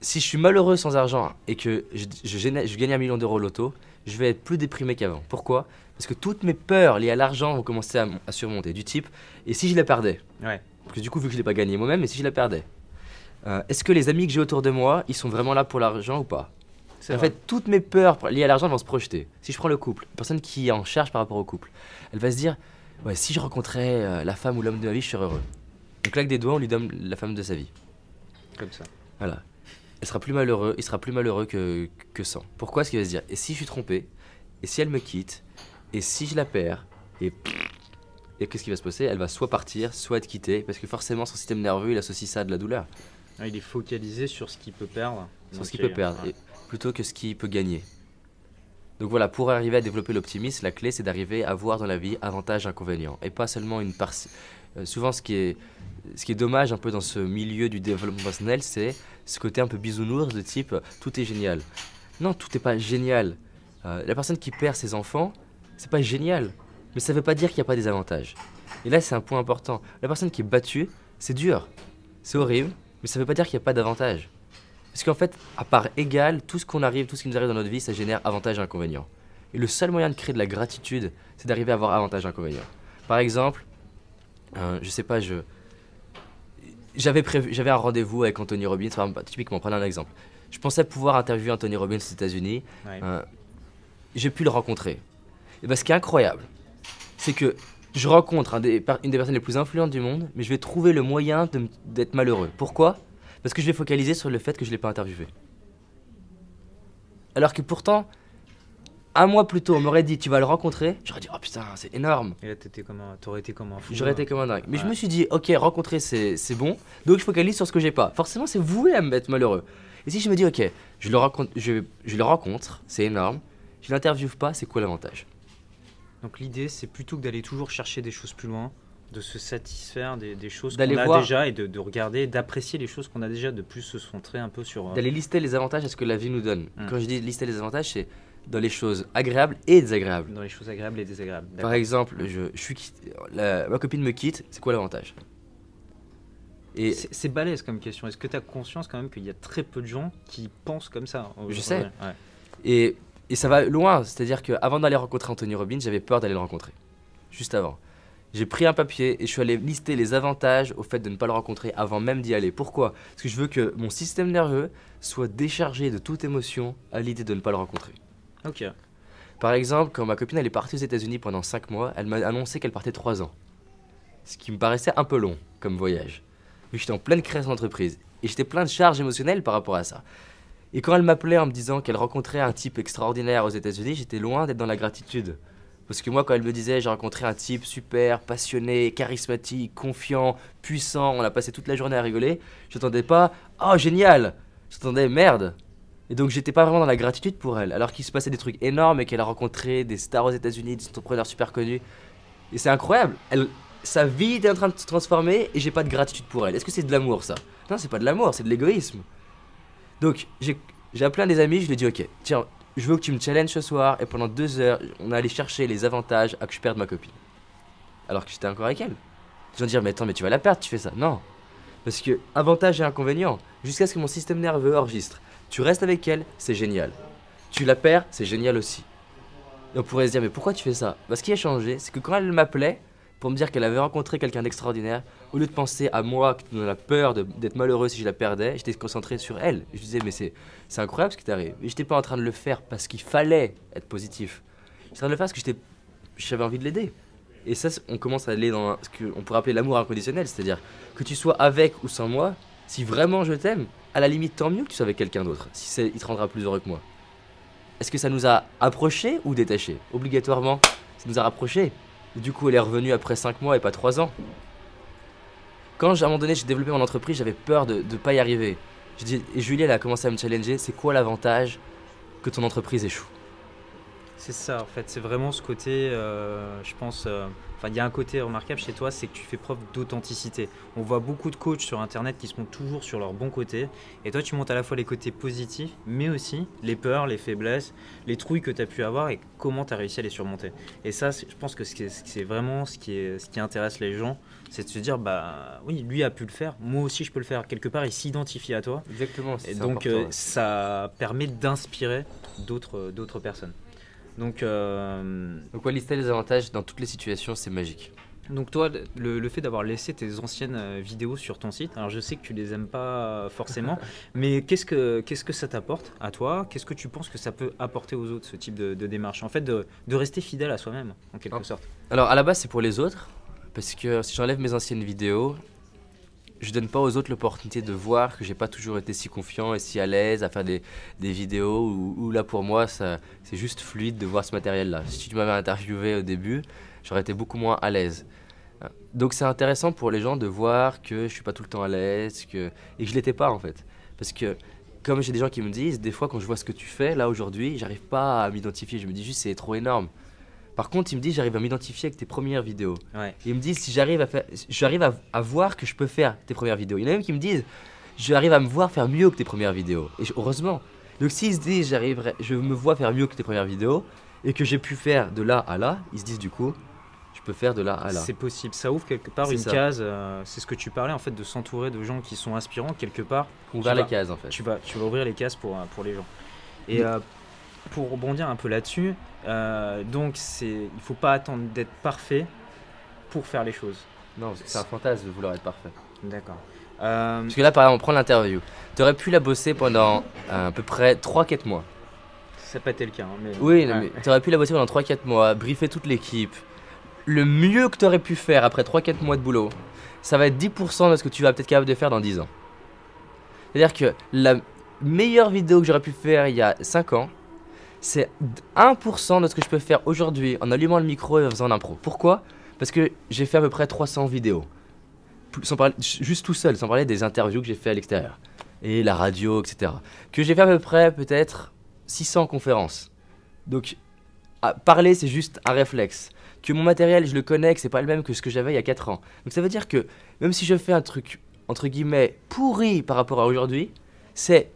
[SPEAKER 2] Si je suis malheureux sans argent et que je, je gagne un million d'euros loto, je vais être plus déprimé qu'avant. Pourquoi? Parce que toutes mes peurs liées à l'argent vont commencer à, surmonter. Du type, et si je la perdais?
[SPEAKER 1] Ouais.
[SPEAKER 2] Parce que du coup, vu que je l'ai pas gagné moi-même, et si je la perdais? Euh, Est-ce que les amis que j'ai autour de moi, ils sont vraiment là pour l'argent ou pas En fait, toutes mes peurs liées à l'argent vont se projeter. Si je prends le couple, la personne qui en cherche par rapport au couple, elle va se dire, ouais, si je rencontrais euh, la femme ou l'homme de ma vie, je serais heureux. Donc, claque des doigts, on lui donne la femme de sa vie.
[SPEAKER 1] Comme ça.
[SPEAKER 2] Voilà. elle sera plus malheureux, il sera plus malheureux que, que sans. Pourquoi Est-ce qu'il va se dire Et si je suis trompé Et si elle me quitte Et si je la perds Et, et qu'est-ce qui va se passer? Elle va soit partir, soit être quittée, parce que forcément son système nerveux, il associe ça à de la douleur.
[SPEAKER 1] Ah, il est focalisé sur ce qu'il peut perdre.
[SPEAKER 2] Sur ce qu'il peut perdre, plutôt que ce qu'il peut gagner. Donc voilà, pour arriver à développer l'optimisme, la clé c'est d'arriver à voir dans la vie avantages, inconvénients, et pas seulement une partie. Euh, souvent, ce qui, est, ce qui est dommage un peu dans ce milieu du développement personnel, c'est ce côté un peu bisounours de type tout est génial. Non, tout n'est pas génial. Euh, la personne qui perd ses enfants, c'est pas génial, mais ça veut pas dire qu'il n'y a pas des avantages. Et là, c'est un point important. La personne qui est battue, c'est dur, c'est horrible, mais ça veut pas dire qu'il n'y a pas d'avantages. Parce qu'en fait, à part égal, tout ce qu'on arrive, tout ce qui nous arrive dans notre vie, ça génère avantages et inconvénients. Et le seul moyen de créer de la gratitude, c'est d'arriver à avoir avantages et inconvénients. Par exemple, euh, je sais pas, je j'avais prévu, j'avais un rendez-vous avec Anthony Robbins. typiquement, prenez un exemple. Je pensais pouvoir interviewer Anthony Robbins aux États-Unis. Euh, j'ai pu le rencontrer. Et ben, ce qui est incroyable, c'est que je rencontre une des personnes les plus influentes du monde, mais je vais trouver le moyen d'être malheureux. Pourquoi? Parce que je vais focaliser sur le fait que je ne l'ai pas interviewé. Alors que pourtant, un mois plus tôt, on m'aurait dit tu vas le rencontrer, j'aurais dit oh putain, c'est énorme.
[SPEAKER 1] Et là, t'aurais été comme un fou.
[SPEAKER 2] J'aurais été comme un dingue. Mais je me suis dit ok, rencontrer c'est bon, donc je focalise sur ce que j'ai pas. Forcément, c'est voué à me mettre malheureux. Et si je me dis ok, je le, rencontre, je, je le rencontre, c'est énorme, je l'interviewe pas, c'est quoi l'avantage?
[SPEAKER 1] Donc l'idée, c'est plutôt que d'aller toujours chercher des choses plus loin, de se satisfaire des, choses qu'on a déjà et de, regarder, d'apprécier les choses qu'on a déjà, de plus se centrer un peu sur.
[SPEAKER 2] Euh, d'aller lister les avantages à ce que la vie nous donne. Hmm. Quand je dis lister les avantages, c'est dans les choses agréables et désagréables.
[SPEAKER 1] Dans les choses agréables et désagréables.
[SPEAKER 2] Par exemple, je, je suis ma copine me quitte, c'est quoi l'avantage?
[SPEAKER 1] Et c'est balèze comme question. Est-ce que tu as conscience quand même qu'il y a très peu de gens qui pensent comme ça?
[SPEAKER 2] Je sais. Et, et, ça va loin. C'est-à-dire qu'avant d'aller rencontrer Anthony Robbins, j'avais peur d'aller le rencontrer. Juste avant. J'ai pris un papier et je suis allé lister les avantages au fait de ne pas le rencontrer avant même d'y aller. Pourquoi? Parce que je veux que mon système nerveux soit déchargé de toute émotion à l'idée de ne pas le rencontrer.
[SPEAKER 1] Ok.
[SPEAKER 2] Par exemple, quand ma copine elle est partie aux États-Unis pendant 5 mois, elle m'a annoncé qu'elle partait 3 ans. Ce qui me paraissait un peu long comme voyage. Mais j'étais en pleine création d'entreprise et j'étais plein de charges émotionnelles par rapport à ça. Et quand elle m'appelait en me disant qu'elle rencontrait un type extraordinaire aux États-Unis, j'étais loin d'être dans la gratitude. Parce que moi, quand elle me disait j'ai rencontré un type super, passionné, charismatique, confiant, puissant, on a passé toute la journée à rigoler, j'attendais pas oh génial J'attendais merde et donc j'étais pas vraiment dans la gratitude pour elle, alors qu'il se passait des trucs énormes et qu'elle a rencontré des stars aux États-Unis, des entrepreneurs super connus. Et c'est incroyable. Sa vie est en train de se transformer et j'ai pas de gratitude pour elle. Est-ce que c'est de l'amour ça? Non, c'est pas de l'amour, c'est de l'égoïsme. Donc j'ai appelé un des amis, je lui ai dit ok, tiens, je veux que tu me challenges ce soir et pendant deux heures, on allait chercher les avantages à que je perde ma copine. Alors que j'étais encore avec elle. Ils vont dire mais attends, mais tu vas la perdre, tu fais ça. Non. Parce que avantage et inconvénient, jusqu'à ce que mon système nerveux enregistre tu restes avec elle, c'est génial. Tu la perds, c'est génial aussi. Et on pourrait se dire, mais pourquoi tu fais ça? Bah, Ce qui a changé, c'est que quand elle m'appelait pour me dire qu'elle avait rencontré quelqu'un d'extraordinaire, au lieu de penser à moi avait la peur d'être malheureux si je la perdais, j'étais concentré sur elle. Je disais, mais c'est incroyable ce qui t'arrive. Et j'étais pas en train de le faire parce qu'il fallait être positif. J'étais en train de le faire parce que j'avais envie de l'aider. Et ça, on commence à aller dans ce qu'on pourrait appeler l'amour inconditionnel, c'est-à-dire que tu sois avec ou sans moi, si vraiment je t'aime, à la limite, tant mieux que tu sois avec quelqu'un d'autre, si il te rendra plus heureux que moi. Est-ce que ça nous a approchés ou détachés? Obligatoirement, ça nous a rapprochés. Du coup, elle est revenue après 5 mois et pas 3 ans. Quand à un moment donné j'ai développé mon entreprise, j'avais peur de ne pas y arriver. et Julie, elle a commencé à me challenger, c'est quoi l'avantage que ton entreprise échoue?
[SPEAKER 1] C'est ça, en fait, c'est vraiment ce côté, euh, je pense, euh, Enfin, il y a un côté remarquable chez toi, c'est que tu fais preuve d'authenticité. On voit beaucoup de coachs sur internet qui se montrent toujours sur leur bon côté. Et toi, tu montes à la fois les côtés positifs, mais aussi les peurs, les faiblesses, les trouilles que tu as pu avoir et comment tu as réussi à les surmonter. Et ça, je pense que c'est vraiment ce qui, est, ce qui intéresse les gens, c'est de se dire, bah oui, lui a pu le faire, moi aussi je peux le faire. Quelque part, il s'identifie à toi.
[SPEAKER 2] Exactement.
[SPEAKER 1] Et donc, euh, ça permet d'inspirer d'autres personnes. Donc,
[SPEAKER 2] euh, Donc ouais, lister les avantages dans toutes les situations, c'est magique.
[SPEAKER 1] Donc toi, le, fait d'avoir laissé tes anciennes euh, vidéos sur ton site, alors je sais que tu les aimes pas forcément, mais qu'est-ce que qu'est-ce que ça t'apporte à toi? Qu'est-ce que tu penses que ça peut apporter aux autres ce type de, démarche? En fait, de, de, rester fidèle à soi-même, en quelque sorte.
[SPEAKER 2] Alors à la base, c'est pour les autres, parce que si j'enlève mes anciennes vidéos, je donne pas aux autres l'opportunité de voir que j'ai pas toujours été si confiant et si à l'aise à faire des, des vidéos où, là pour moi c'est juste fluide de voir ce matériel là. Si tu m'avais interviewé au début, j'aurais été beaucoup moins à l'aise. Donc c'est intéressant pour les gens de voir que je suis pas tout le temps à l'aise que, et que je l'étais pas en fait. Parce que comme j'ai des gens qui me disent, des fois quand je vois ce que tu fais là aujourd'hui, j'arrive pas à m'identifier. Je me dis juste c'est trop énorme. Par contre, il me dit j'arrive à m'identifier avec tes premières vidéos.
[SPEAKER 1] Ouais.
[SPEAKER 2] Il me dit si j'arrive à faire, j'arrive à, à, voir que je peux faire tes premières vidéos. Il y en a même qui me disent j'arrive à me voir faire mieux que tes premières vidéos. Et heureusement. Donc s'ils se disent j'arriverai, je me vois faire mieux que tes premières vidéos et que j'ai pu faire de là à là, ils se disent du coup je peux faire de là à là.
[SPEAKER 1] C'est possible, ça ouvre quelque part une case. Euh, c'est ce que tu parlais en fait de s'entourer de gens qui sont inspirants quelque part.
[SPEAKER 2] Ouvrir les cases en fait.
[SPEAKER 1] Tu vas, tu vas ouvrir les cases pour, pour les gens. Et euh, pour rebondir un peu là-dessus, euh, donc c'est, il faut pas attendre d'être parfait pour faire les choses.
[SPEAKER 2] Non, c'est un fantasme de vouloir être parfait.
[SPEAKER 1] D'accord.
[SPEAKER 2] Parce que là, par exemple, on prend l'interview. Tu aurais pu la bosser pendant à peu près 3-4 mois.
[SPEAKER 1] Ça n'a pas été le cas. Hein, mais...
[SPEAKER 2] Oui, mais tu aurais pu la bosser pendant 3-4 mois, briefer toute l'équipe, le mieux que tu aurais pu faire après 3-4 mois de boulot, ça va être 10% de ce que tu vas peut-être capable de faire dans 10 ans. C'est-à-dire que la meilleure vidéo que j'aurais pu faire il y a 5 ans, c'est 1% de ce que je peux faire aujourd'hui en allumant le micro et en faisant l'impro. Pourquoi? Parce que j'ai fait à peu près 300 vidéos. Sans parler, juste tout seul, sans parler des interviews que j'ai fait à l'extérieur. Et la radio, etc. Que j'ai fait à peu près peut-être 600 conférences. Donc, parler, c'est juste un réflexe que mon matériel, je le connais, que c'est pas le même que ce que j'avais il y a 4 ans. Donc ça veut dire que même si je fais un truc, entre guillemets, pourri par rapport à aujourd'hui, c'est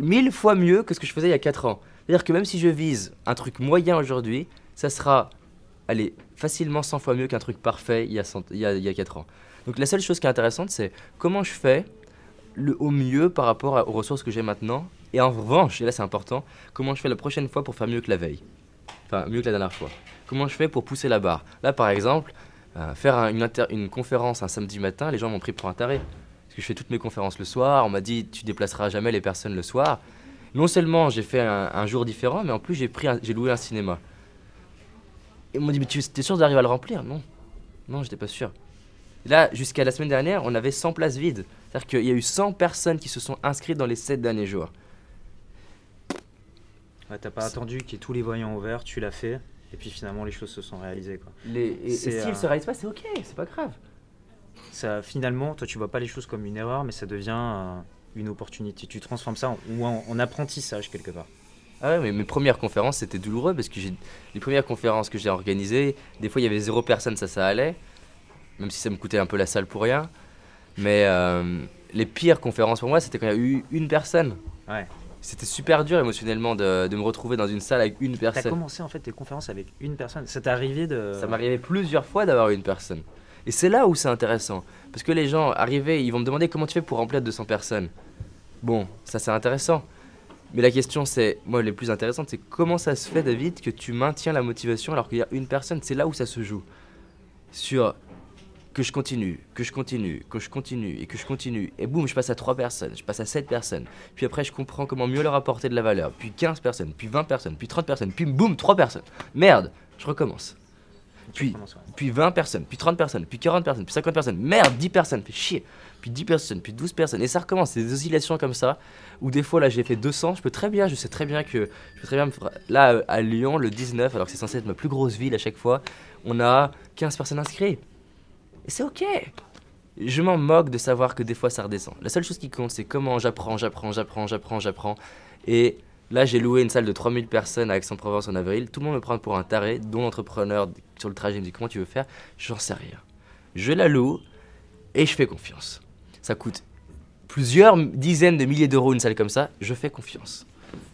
[SPEAKER 2] mille fois mieux que ce que je faisais il y a 4 ans. C'est-à-dire que même si je vise un truc moyen aujourd'hui, ça sera, allez, facilement 100 fois mieux qu'un truc parfait il y, a il, y a, il y a 4 ans. Donc la seule chose qui est intéressante, c'est comment je fais le, au mieux par rapport aux ressources que j'ai maintenant. Et en revanche, et là c'est important, comment je fais la prochaine fois pour faire mieux que la veille? Enfin, mieux que la dernière fois comment je fais pour pousser la barre? Là, par exemple, euh, faire une, une, conférence un samedi matin, les gens m'ont pris pour un taré. Parce que je fais toutes mes conférences le soir, on m'a dit tu déplaceras jamais les personnes le soir. Non seulement j'ai fait un, jour différent, mais en plus j'ai, pris j'ai loué un cinéma. Et ils m'ont dit mais tu es sûr d'arriver à le remplir? Non, non, j'étais pas sûr. là, jusqu'à la semaine dernière, on avait 100 places vides. C'est-à-dire qu'il y a eu 100 personnes qui se sont inscrites dans les 7 derniers jours.
[SPEAKER 1] t'as pas attendu qu'il y ait tous les voyants ouverts, tu l'as fait. Et puis finalement, les choses se sont réalisées. Quoi.
[SPEAKER 2] Les, et, s'ils ne se réalisent pas, c'est ok, c'est pas grave.
[SPEAKER 1] Ça, finalement, toi, tu vois pas les choses comme une erreur, mais ça devient euh, une opportunité. Tu transformes ça en, ou en, apprentissage quelque part.
[SPEAKER 2] Ah ouais, mais mes premières conférences, c'était douloureux parce que les premières conférences que j'ai organisées, des fois il y avait zéro personne, ça, ça allait. Même si ça me coûtait un peu la salle pour rien. Mais euh, les pires conférences pour moi, c'était quand il y a eu une personne.
[SPEAKER 1] Ouais.
[SPEAKER 2] C'était super dur émotionnellement de, me retrouver dans une salle avec une personne.
[SPEAKER 1] T'as commencé en fait tes conférences avec une personne. Ça t'est arrivé de.
[SPEAKER 2] Ça m'arrivait plusieurs fois d'avoir une personne. Et c'est là où c'est intéressant. Parce que les gens arrivaient, ils vont me demander comment tu fais pour remplir 200 personnes. Bon, ça c'est intéressant. Mais la question c'est, moi les plus intéressantes, c'est comment ça se fait David que tu maintiens la motivation alors qu'il y a une personne C'est là où ça se joue. Sur que je continue, que je continue, que je continue et que je continue. Et boum, je passe à 3 personnes, je passe à 7 personnes. Puis après, je comprends comment mieux leur apporter de la valeur. Puis 15 personnes, puis 20 personnes, puis 30 personnes, puis boum, 3 personnes. Merde, je recommence. Puis, puis 20 personnes, puis 30 personnes, puis 40 personnes, puis 50 personnes. Merde, 10 personnes, fait chier. Puis 10 personnes, puis 12 personnes. Et ça recommence, c'est des oscillations comme ça. Où des fois, là, j'ai fait 200. Je peux très bien, je sais très bien que. Je peux très bien. Là, à Lyon, le 19, alors que c'est censé être ma plus grosse ville à chaque fois, on a 15 personnes inscrites. Et c'est ok. Je m'en moque de savoir que des fois ça redescend. La seule chose qui compte, c'est comment j'apprends, j'apprends, j'apprends, j'apprends, j'apprends. Et là, j'ai loué une salle de 3000 personnes à Aix-en-Provence en avril. Tout le monde me prend pour un taré, dont l'entrepreneur sur le trajet me dit comment tu veux faire? J'en sais rien. Je la loue et je fais confiance. Ça coûte plusieurs dizaines de milliers d'euros une salle comme ça. Je fais confiance.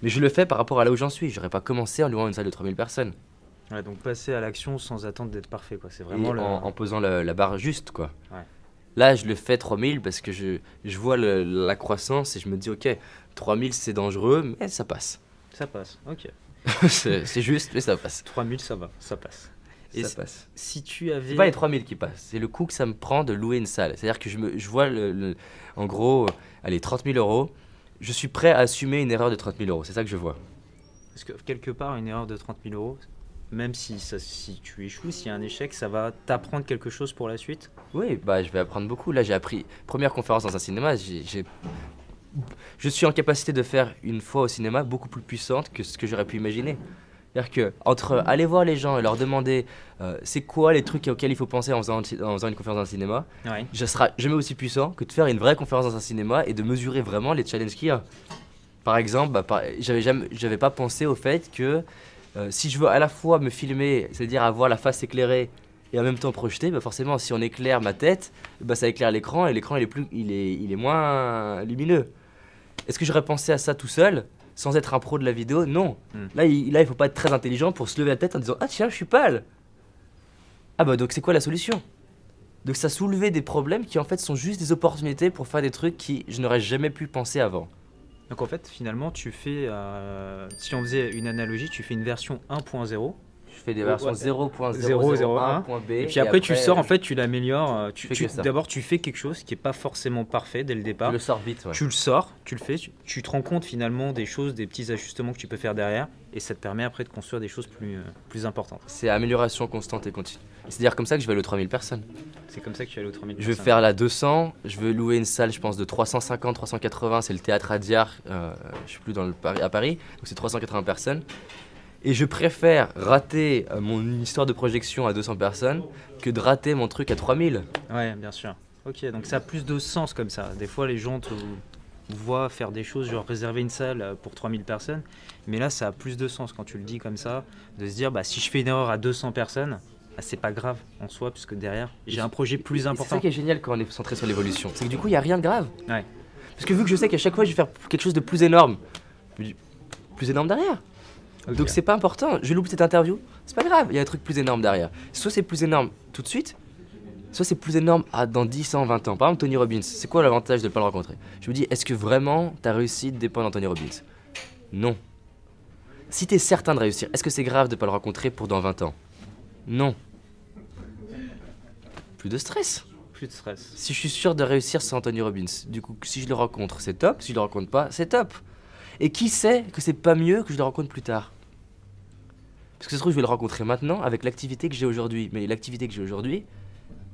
[SPEAKER 2] Mais je le fais par rapport à là où j'en suis. J'aurais pas commencé en louant une salle de 3000 personnes
[SPEAKER 1] donc passer à l'action sans attendre d'être parfait, quoi. C'est vraiment
[SPEAKER 2] en, posant la, barre juste, quoi. Là, je le fais 3000 parce que je, je vois la croissance et je me dis, ok, 3000 c'est dangereux, mais ça passe.
[SPEAKER 1] Ça passe, ok.
[SPEAKER 2] c'est juste, mais ça passe.
[SPEAKER 1] 3000, ça va, ça passe.
[SPEAKER 2] Et ça passe.
[SPEAKER 1] Si tu avais.
[SPEAKER 2] C'est pas les 3000 qui passent, c'est le coût que ça me prend de louer une salle. C'est-à-dire que je, me, je vois, le, en gros, allez, 30 000 euros. Je suis prêt à assumer une erreur de 30 000 euros. C'est ça que je vois.
[SPEAKER 1] Parce que quelque part, une erreur de 30 000 euros, même si, ça, si tu échoues, s'il y a un échec, ça va t'apprendre quelque chose pour la suite
[SPEAKER 2] Oui, bah, je vais apprendre beaucoup. Là, j'ai appris, première conférence dans un cinéma, j'ai, je suis en capacité de faire une fois au cinéma beaucoup plus puissante que ce que j'aurais pu imaginer. C'est-à-dire que entre aller voir les gens et leur demander euh, c'est quoi les trucs auxquels il faut penser en faisant, en faisant une conférence dans un cinéma, je serai jamais aussi puissant que de faire une vraie conférence dans un cinéma et de mesurer vraiment les challenges qu'il y a. Par exemple, bah, j'avais jamais, j'avais pas pensé au fait que euh, si je veux à la fois me filmer, c'est-à-dire avoir la face éclairée et en même temps projeter, bah forcément, si on éclaire ma tête, bah ça éclaire l'écran et l'écran il est plus, il est, il est moins lumineux. Est-ce que j'aurais pensé à ça tout seul sans être un pro de la vidéo? Non. Hmm. Là, il, là, il faut pas être très intelligent pour se lever la tête en disant Ah tiens, je suis pâle. Ah bah donc c'est quoi la solution? Donc ça soulevait des problèmes qui en fait sont juste des opportunités pour faire des trucs qui je n'aurais jamais pu penser avant.
[SPEAKER 1] Donc en fait, finalement, tu fais, euh, si on faisait une analogie, tu fais une version 1.0
[SPEAKER 2] je fais des versions 0.001.b.
[SPEAKER 1] Et puis après, tu sors, en fait, tu l'améliores. Euh, tu, D'abord, tu fais quelque chose qui n'est pas forcément parfait dès le départ. Tu
[SPEAKER 2] le sors vite.
[SPEAKER 1] Tu le sors, tu le fais, tu, te rends compte finalement des choses, des petits ajustements que tu peux faire derrière. Et ça te permet après de construire des choses plus, euh, plus importantes.
[SPEAKER 2] C'est amélioration constante et continue. C'est-à-dire comme ça que je vais aller aux 3000 personnes.
[SPEAKER 1] C'est comme ça que tu vas aller aux 3000
[SPEAKER 2] Je vais faire la 200, je veux louer une salle, je pense, de 350, 380, c'est le théâtre Adiar, euh, je suis plus dans le à Paris, donc c'est 380 personnes. Et je préfère rater euh, mon histoire de projection à 200 personnes que de rater mon truc à 3000.
[SPEAKER 1] Ouais, bien sûr. Ok, donc ça a plus de sens comme ça. Des fois, les gens te voient faire des choses, genre réserver une salle euh, pour 3000 personnes. Mais là, ça a plus de sens quand tu le dis comme ça, de se dire, bah, si je fais une erreur à 200 personnes, bah, c'est pas grave en soi, puisque derrière, j'ai un projet plus important. C'est
[SPEAKER 2] ça qui est génial quand on est centré sur l'évolution. C'est que du coup, il n'y a rien de grave. Ouais. Parce que vu que je sais qu'à chaque fois, je vais faire quelque chose de plus énorme, plus énorme derrière. Donc c'est pas important. Je loupe cette interview, c'est pas grave, il y a un truc plus énorme derrière. Soit c'est plus énorme tout de suite, soit c'est plus énorme à dans 10 ans, 20 ans. Par exemple, Tony Robbins, c'est quoi l'avantage de ne pas le rencontrer? Je me dis, est-ce que vraiment ta réussite dépend d'Anthony Robbins? Non. Si tu es certain de réussir, est-ce que c'est grave de ne pas le rencontrer pour dans 20 ans? Non. Plus de stress.
[SPEAKER 1] Plus de stress.
[SPEAKER 2] Si je suis sûr de réussir, c'est Anthony Robbins. Du coup, si je le rencontre, c'est top. Si je le rencontre pas, c'est top. Et qui sait que c'est pas mieux que je le rencontre plus tard? Parce que ça se trouve, je vais le rencontrer maintenant avec l'activité que j'ai aujourd'hui. Mais l'activité que j'ai aujourd'hui,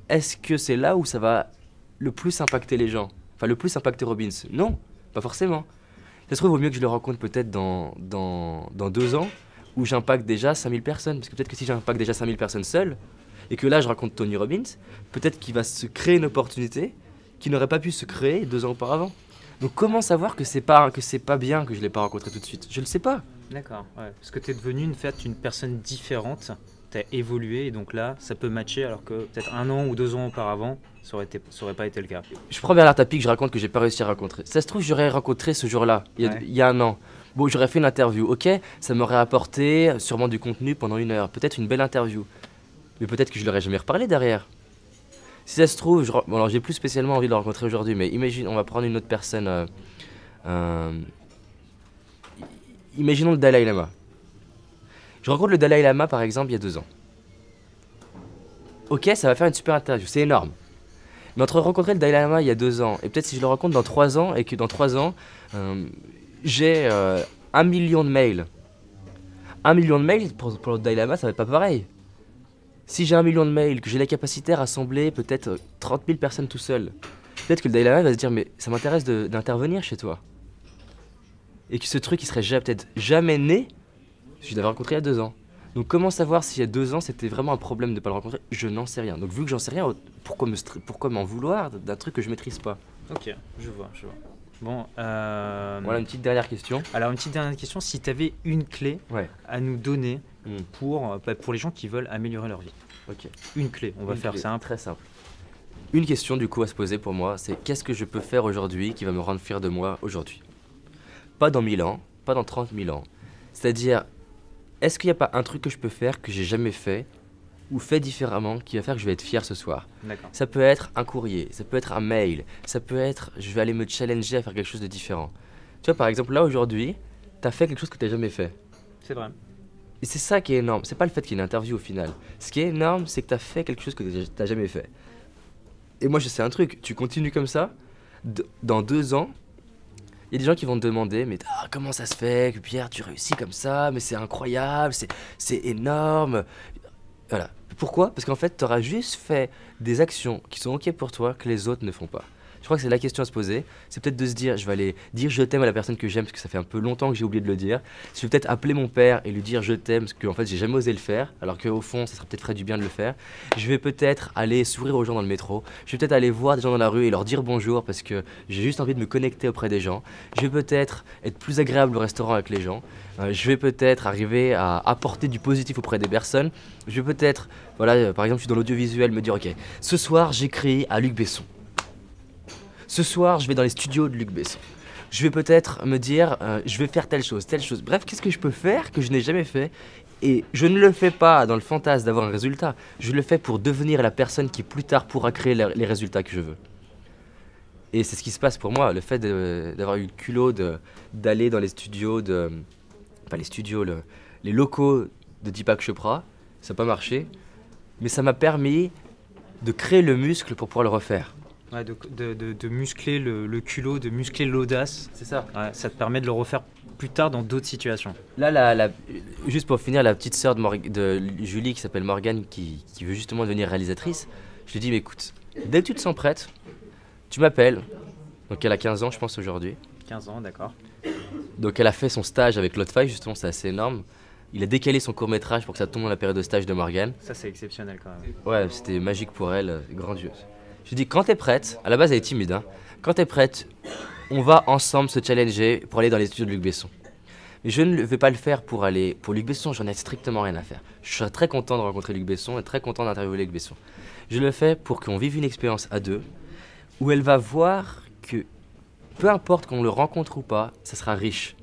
[SPEAKER 2] est-ce que c'est là où ça va le plus impacter les gens? Enfin, le plus impacter Robbins? Non, pas forcément. Ça se trouve, il vaut mieux que je le rencontre peut-être dans, dans, dans deux ans, où j'impacte déjà 5000 personnes. Parce que peut-être que si j'impacte déjà 5000 personnes seul, et que là je rencontre Tony Robbins, peut-être qu'il va se créer une opportunité qui n'aurait pas pu se créer deux ans auparavant. Donc comment savoir que c'est pas que c'est pas bien que je l'ai pas rencontré tout de suite? Je le sais pas.
[SPEAKER 1] D'accord, ouais. parce que tu es devenu une, fait, une personne différente, tu as évolué et donc là ça peut matcher alors que peut-être un an ou deux ans auparavant ça aurait, été, ça aurait pas été le cas.
[SPEAKER 2] Je prends Bernard Tapie que je raconte que j'ai pas réussi à rencontrer. Ça se trouve j'aurais rencontré ce jour-là, il, il, y a un an. Bon, j'aurais fait une interview, ok, ça m'aurait apporté sûrement du contenu pendant une heure, peut-être une belle interview. Mais peut-être que je l'aurais jamais reparlé derrière. Si ça se trouve, je, alors j'ai plus spécialement envie de le rencontrer aujourd'hui, mais imagine, on va prendre une autre personne. Euh, euh, imaginons le Dalai Lama. Je rencontre le Dalai Lama par exemple il y a deux ans. Ok, ça va faire une super interview, c'est énorme. Mais entre rencontrer le Dalai Lama il y a deux ans et peut-être si je le rencontre dans trois ans et que dans trois ans euh, j'ai un million de mails. Un million de mails pour, pour le Dalai Lama, ça va être pas pareil. Si j'ai un million de mails, que j'ai la capacité à rassembler peut-être 30 000 personnes tout seul, peut-être que le Dalai Lama va se dire mais ça m'intéresse d'intervenir chez toi. Et que ce truc il serait peut-être jamais né si je l'avais rencontré il y a deux ans. Donc comment savoir s'il y a deux ans c'était vraiment un problème de ne pas le rencontrer? Je n'en sais rien. Donc vu que j'en sais rien, pourquoi m'en pourquoi vouloir d'un truc que je maîtrise pas?
[SPEAKER 1] Ok, je vois, je vois. Bon, euh...
[SPEAKER 2] voilà une petite dernière question.
[SPEAKER 1] Alors une petite dernière question, si tu avais une clé à nous donner Hmm. pour, euh, bah, pour les gens qui veulent améliorer leur vie.
[SPEAKER 2] Ok.
[SPEAKER 1] Une clé, on va faire ça
[SPEAKER 2] Très simple. Une question du coup à se poser pour moi, c'est qu'est-ce que je peux faire aujourd'hui qui va me rendre fier de moi aujourd'hui? Pas dans 1000 ans, pas dans 30 000 ans. C'est-à-dire, est-ce qu'il n'y a pas un truc que je peux faire que j'ai jamais fait ou fait différemment qui va faire que je vais être fier ce soir? Ça peut être un courrier, ça peut être un mail, ça peut être je vais aller me challenger à faire quelque chose de différent. Tu vois, par exemple, là aujourd'hui, tu as fait quelque chose que tu n'as jamais fait.
[SPEAKER 1] C'est vrai.
[SPEAKER 2] Et c'est ça qui est énorme. C'est pas le fait qu'il y ait une interview au final. Ce qui est énorme, c'est que tu as fait quelque chose que tu n'as jamais fait. Et moi, je sais un truc. Tu continues comme ça, dans deux ans, Il y a des gens qui vont te demander, mais ah, comment ça se fait que Pierre, tu réussis comme ça? Mais c'est incroyable, c'est énorme. Voilà. Pourquoi? Parce qu'en fait, tu auras juste fait des actions qui sont OK pour toi que les autres ne font pas. Crois que c'est la question à se poser. C'est peut-être de se dire, je vais aller dire je t'aime à la personne que j'aime parce que ça fait un peu longtemps que j'ai oublié de le dire. Je vais peut-être appeler mon père et lui dire je t'aime parce qu'en fait j'ai jamais osé le faire, alors qu'au fond ça serait peut-être du bien de le faire. Je vais peut-être aller sourire aux gens dans le métro. Je vais peut-être aller voir des gens dans la rue et leur dire bonjour parce que j'ai juste envie de me connecter auprès des gens. Je vais peut-être être plus agréable au restaurant avec les gens. Euh, je vais peut-être arriver à apporter du positif auprès des personnes. Je vais peut-être, voilà, euh, par exemple, je suis dans l'audiovisuel, me dire ok, ce soir j'écris à Luc Besson. Ce soir, je vais dans les studios de Luc Besson. Je vais peut-être me dire, euh, je vais faire telle chose, telle chose. Bref, qu'est-ce que je peux faire que je n'ai jamais fait Et je ne le fais pas dans le fantasme d'avoir un résultat. Je le fais pour devenir la personne qui plus tard pourra créer les résultats que je veux. Et c'est ce qui se passe pour moi. Le fait d'avoir eu le culot d'aller dans les studios de. Pas les studios, les locaux de Deepak Chopra, ça n'a pas marché. Mais ça m'a permis de créer le muscle pour pouvoir le refaire
[SPEAKER 1] de, muscler le, culot, de muscler l'audace.
[SPEAKER 2] C'est ça.
[SPEAKER 1] ça te permet de le refaire plus tard dans d'autres situations.
[SPEAKER 2] Là, la, juste pour finir, la petite sœur de, de, Julie qui s'appelle Morgane, qui, veut justement devenir réalisatrice, je lui dis, mais écoute, dès que tu te sens prête, tu m'appelles. Donc elle a 15 ans, je pense, aujourd'hui.
[SPEAKER 1] 15 ans, d'accord.
[SPEAKER 2] Donc elle a fait son stage avec Lot justement, c'est assez énorme. Il a décalé son court métrage pour que ça tombe dans la période de stage de Morgane.
[SPEAKER 1] Ça, c'est exceptionnel quand même.
[SPEAKER 2] Ouais, c'était magique pour elle, grandiose. Je dis, quand t'es prête, à la base elle est timide, hein, quand t'es prête, on va ensemble se challenger pour aller dans les studios de Luc Besson. Mais je ne vais pas le faire pour aller pour Luc Besson, j'en ai strictement rien à faire. Je serais très content de rencontrer Luc Besson et très content d'interviewer Luc Besson. Je le fais pour qu'on vive une expérience à deux où elle va voir que peu importe qu'on le rencontre ou pas, ça sera riche.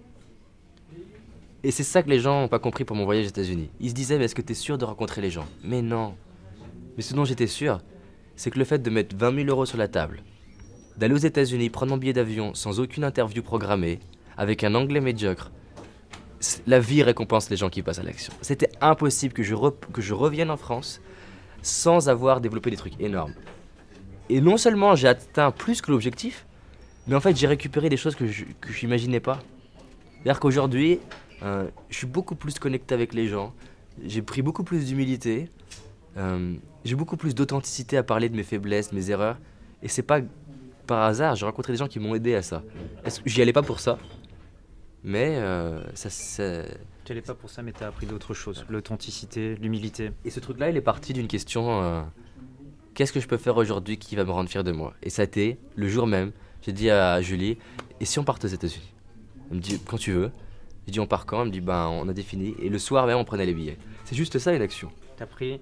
[SPEAKER 2] Et c'est ça que les gens n'ont pas compris pour mon voyage aux États-Unis. Ils se disaient, mais est-ce que tu es sûr de rencontrer les gens? Mais non. Mais ce dont j'étais sûr, c'est que le fait de mettre 20 000 euros sur la table, d'aller aux États-Unis prendre mon billet d'avion sans aucune interview programmée, avec un anglais médiocre, la vie récompense les gens qui passent à l'action. C'était impossible que je, que je revienne en France sans avoir développé des trucs énormes. Et non seulement j'ai atteint plus que l'objectif, mais en fait j'ai récupéré des choses que je n'imaginais pas. C'est-à-dire qu'aujourd'hui, euh, je suis beaucoup plus connecté avec les gens, j'ai pris beaucoup plus d'humilité, euh, j'ai beaucoup plus d'authenticité à parler de mes faiblesses, de mes erreurs. Et c'est pas par hasard, j'ai rencontré des gens qui m'ont aidé à ça. J'y allais pas pour ça, mais euh, ça.
[SPEAKER 1] Tu allais pas pour ça, mais tu as appris d'autres choses l'authenticité, l'humilité.
[SPEAKER 2] Et ce truc-là, il est parti d'une question euh, qu'est-ce que je peux faire aujourd'hui qui va me rendre fier de moi? Et ça a été le jour même, j'ai dit à Julie et si on part aux États-Unis? Elle me dit quand tu veux. J'ai dit on part quand? Elle me dit ben on a défini. Et le soir même, on prenait les billets. C'est juste ça une action.
[SPEAKER 1] T'as pris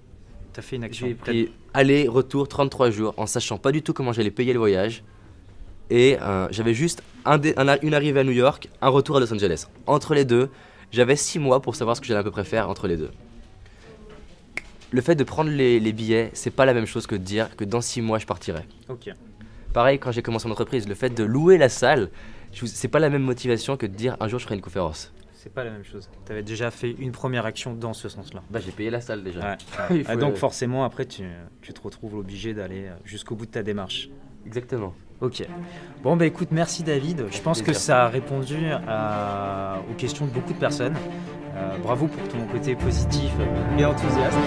[SPEAKER 1] fait une action.
[SPEAKER 2] J'ai pris aller, retour, 33 jours, en sachant pas du tout comment j'allais payer le voyage. Et euh, j'avais juste un, une arrivée à New York, un retour à Los Angeles. Entre les deux, j'avais 6 mois pour savoir ce que j'allais à peu près faire entre les deux. Le fait de prendre les, billets, c'est pas la même chose que de dire que dans 6 mois je partirai.
[SPEAKER 1] Ok.
[SPEAKER 2] Pareil quand j'ai commencé mon entreprise, le fait de louer la salle, c'est pas la même motivation que de dire un jour je ferai une conférence
[SPEAKER 1] c'est pas la même chose. Tu avais déjà fait une première action dans ce sens-là.
[SPEAKER 2] Bah, j'ai payé la salle déjà.
[SPEAKER 1] Ah, donc forcément, après, tu, tu te retrouves obligé d'aller euh, jusqu'au bout de ta démarche.
[SPEAKER 2] Exactement.
[SPEAKER 1] Ok. Bon, bah écoute, merci David. Je pense que ça a répondu à, aux questions de beaucoup de personnes. Euh, bravo pour ton côté positif et enthousiaste.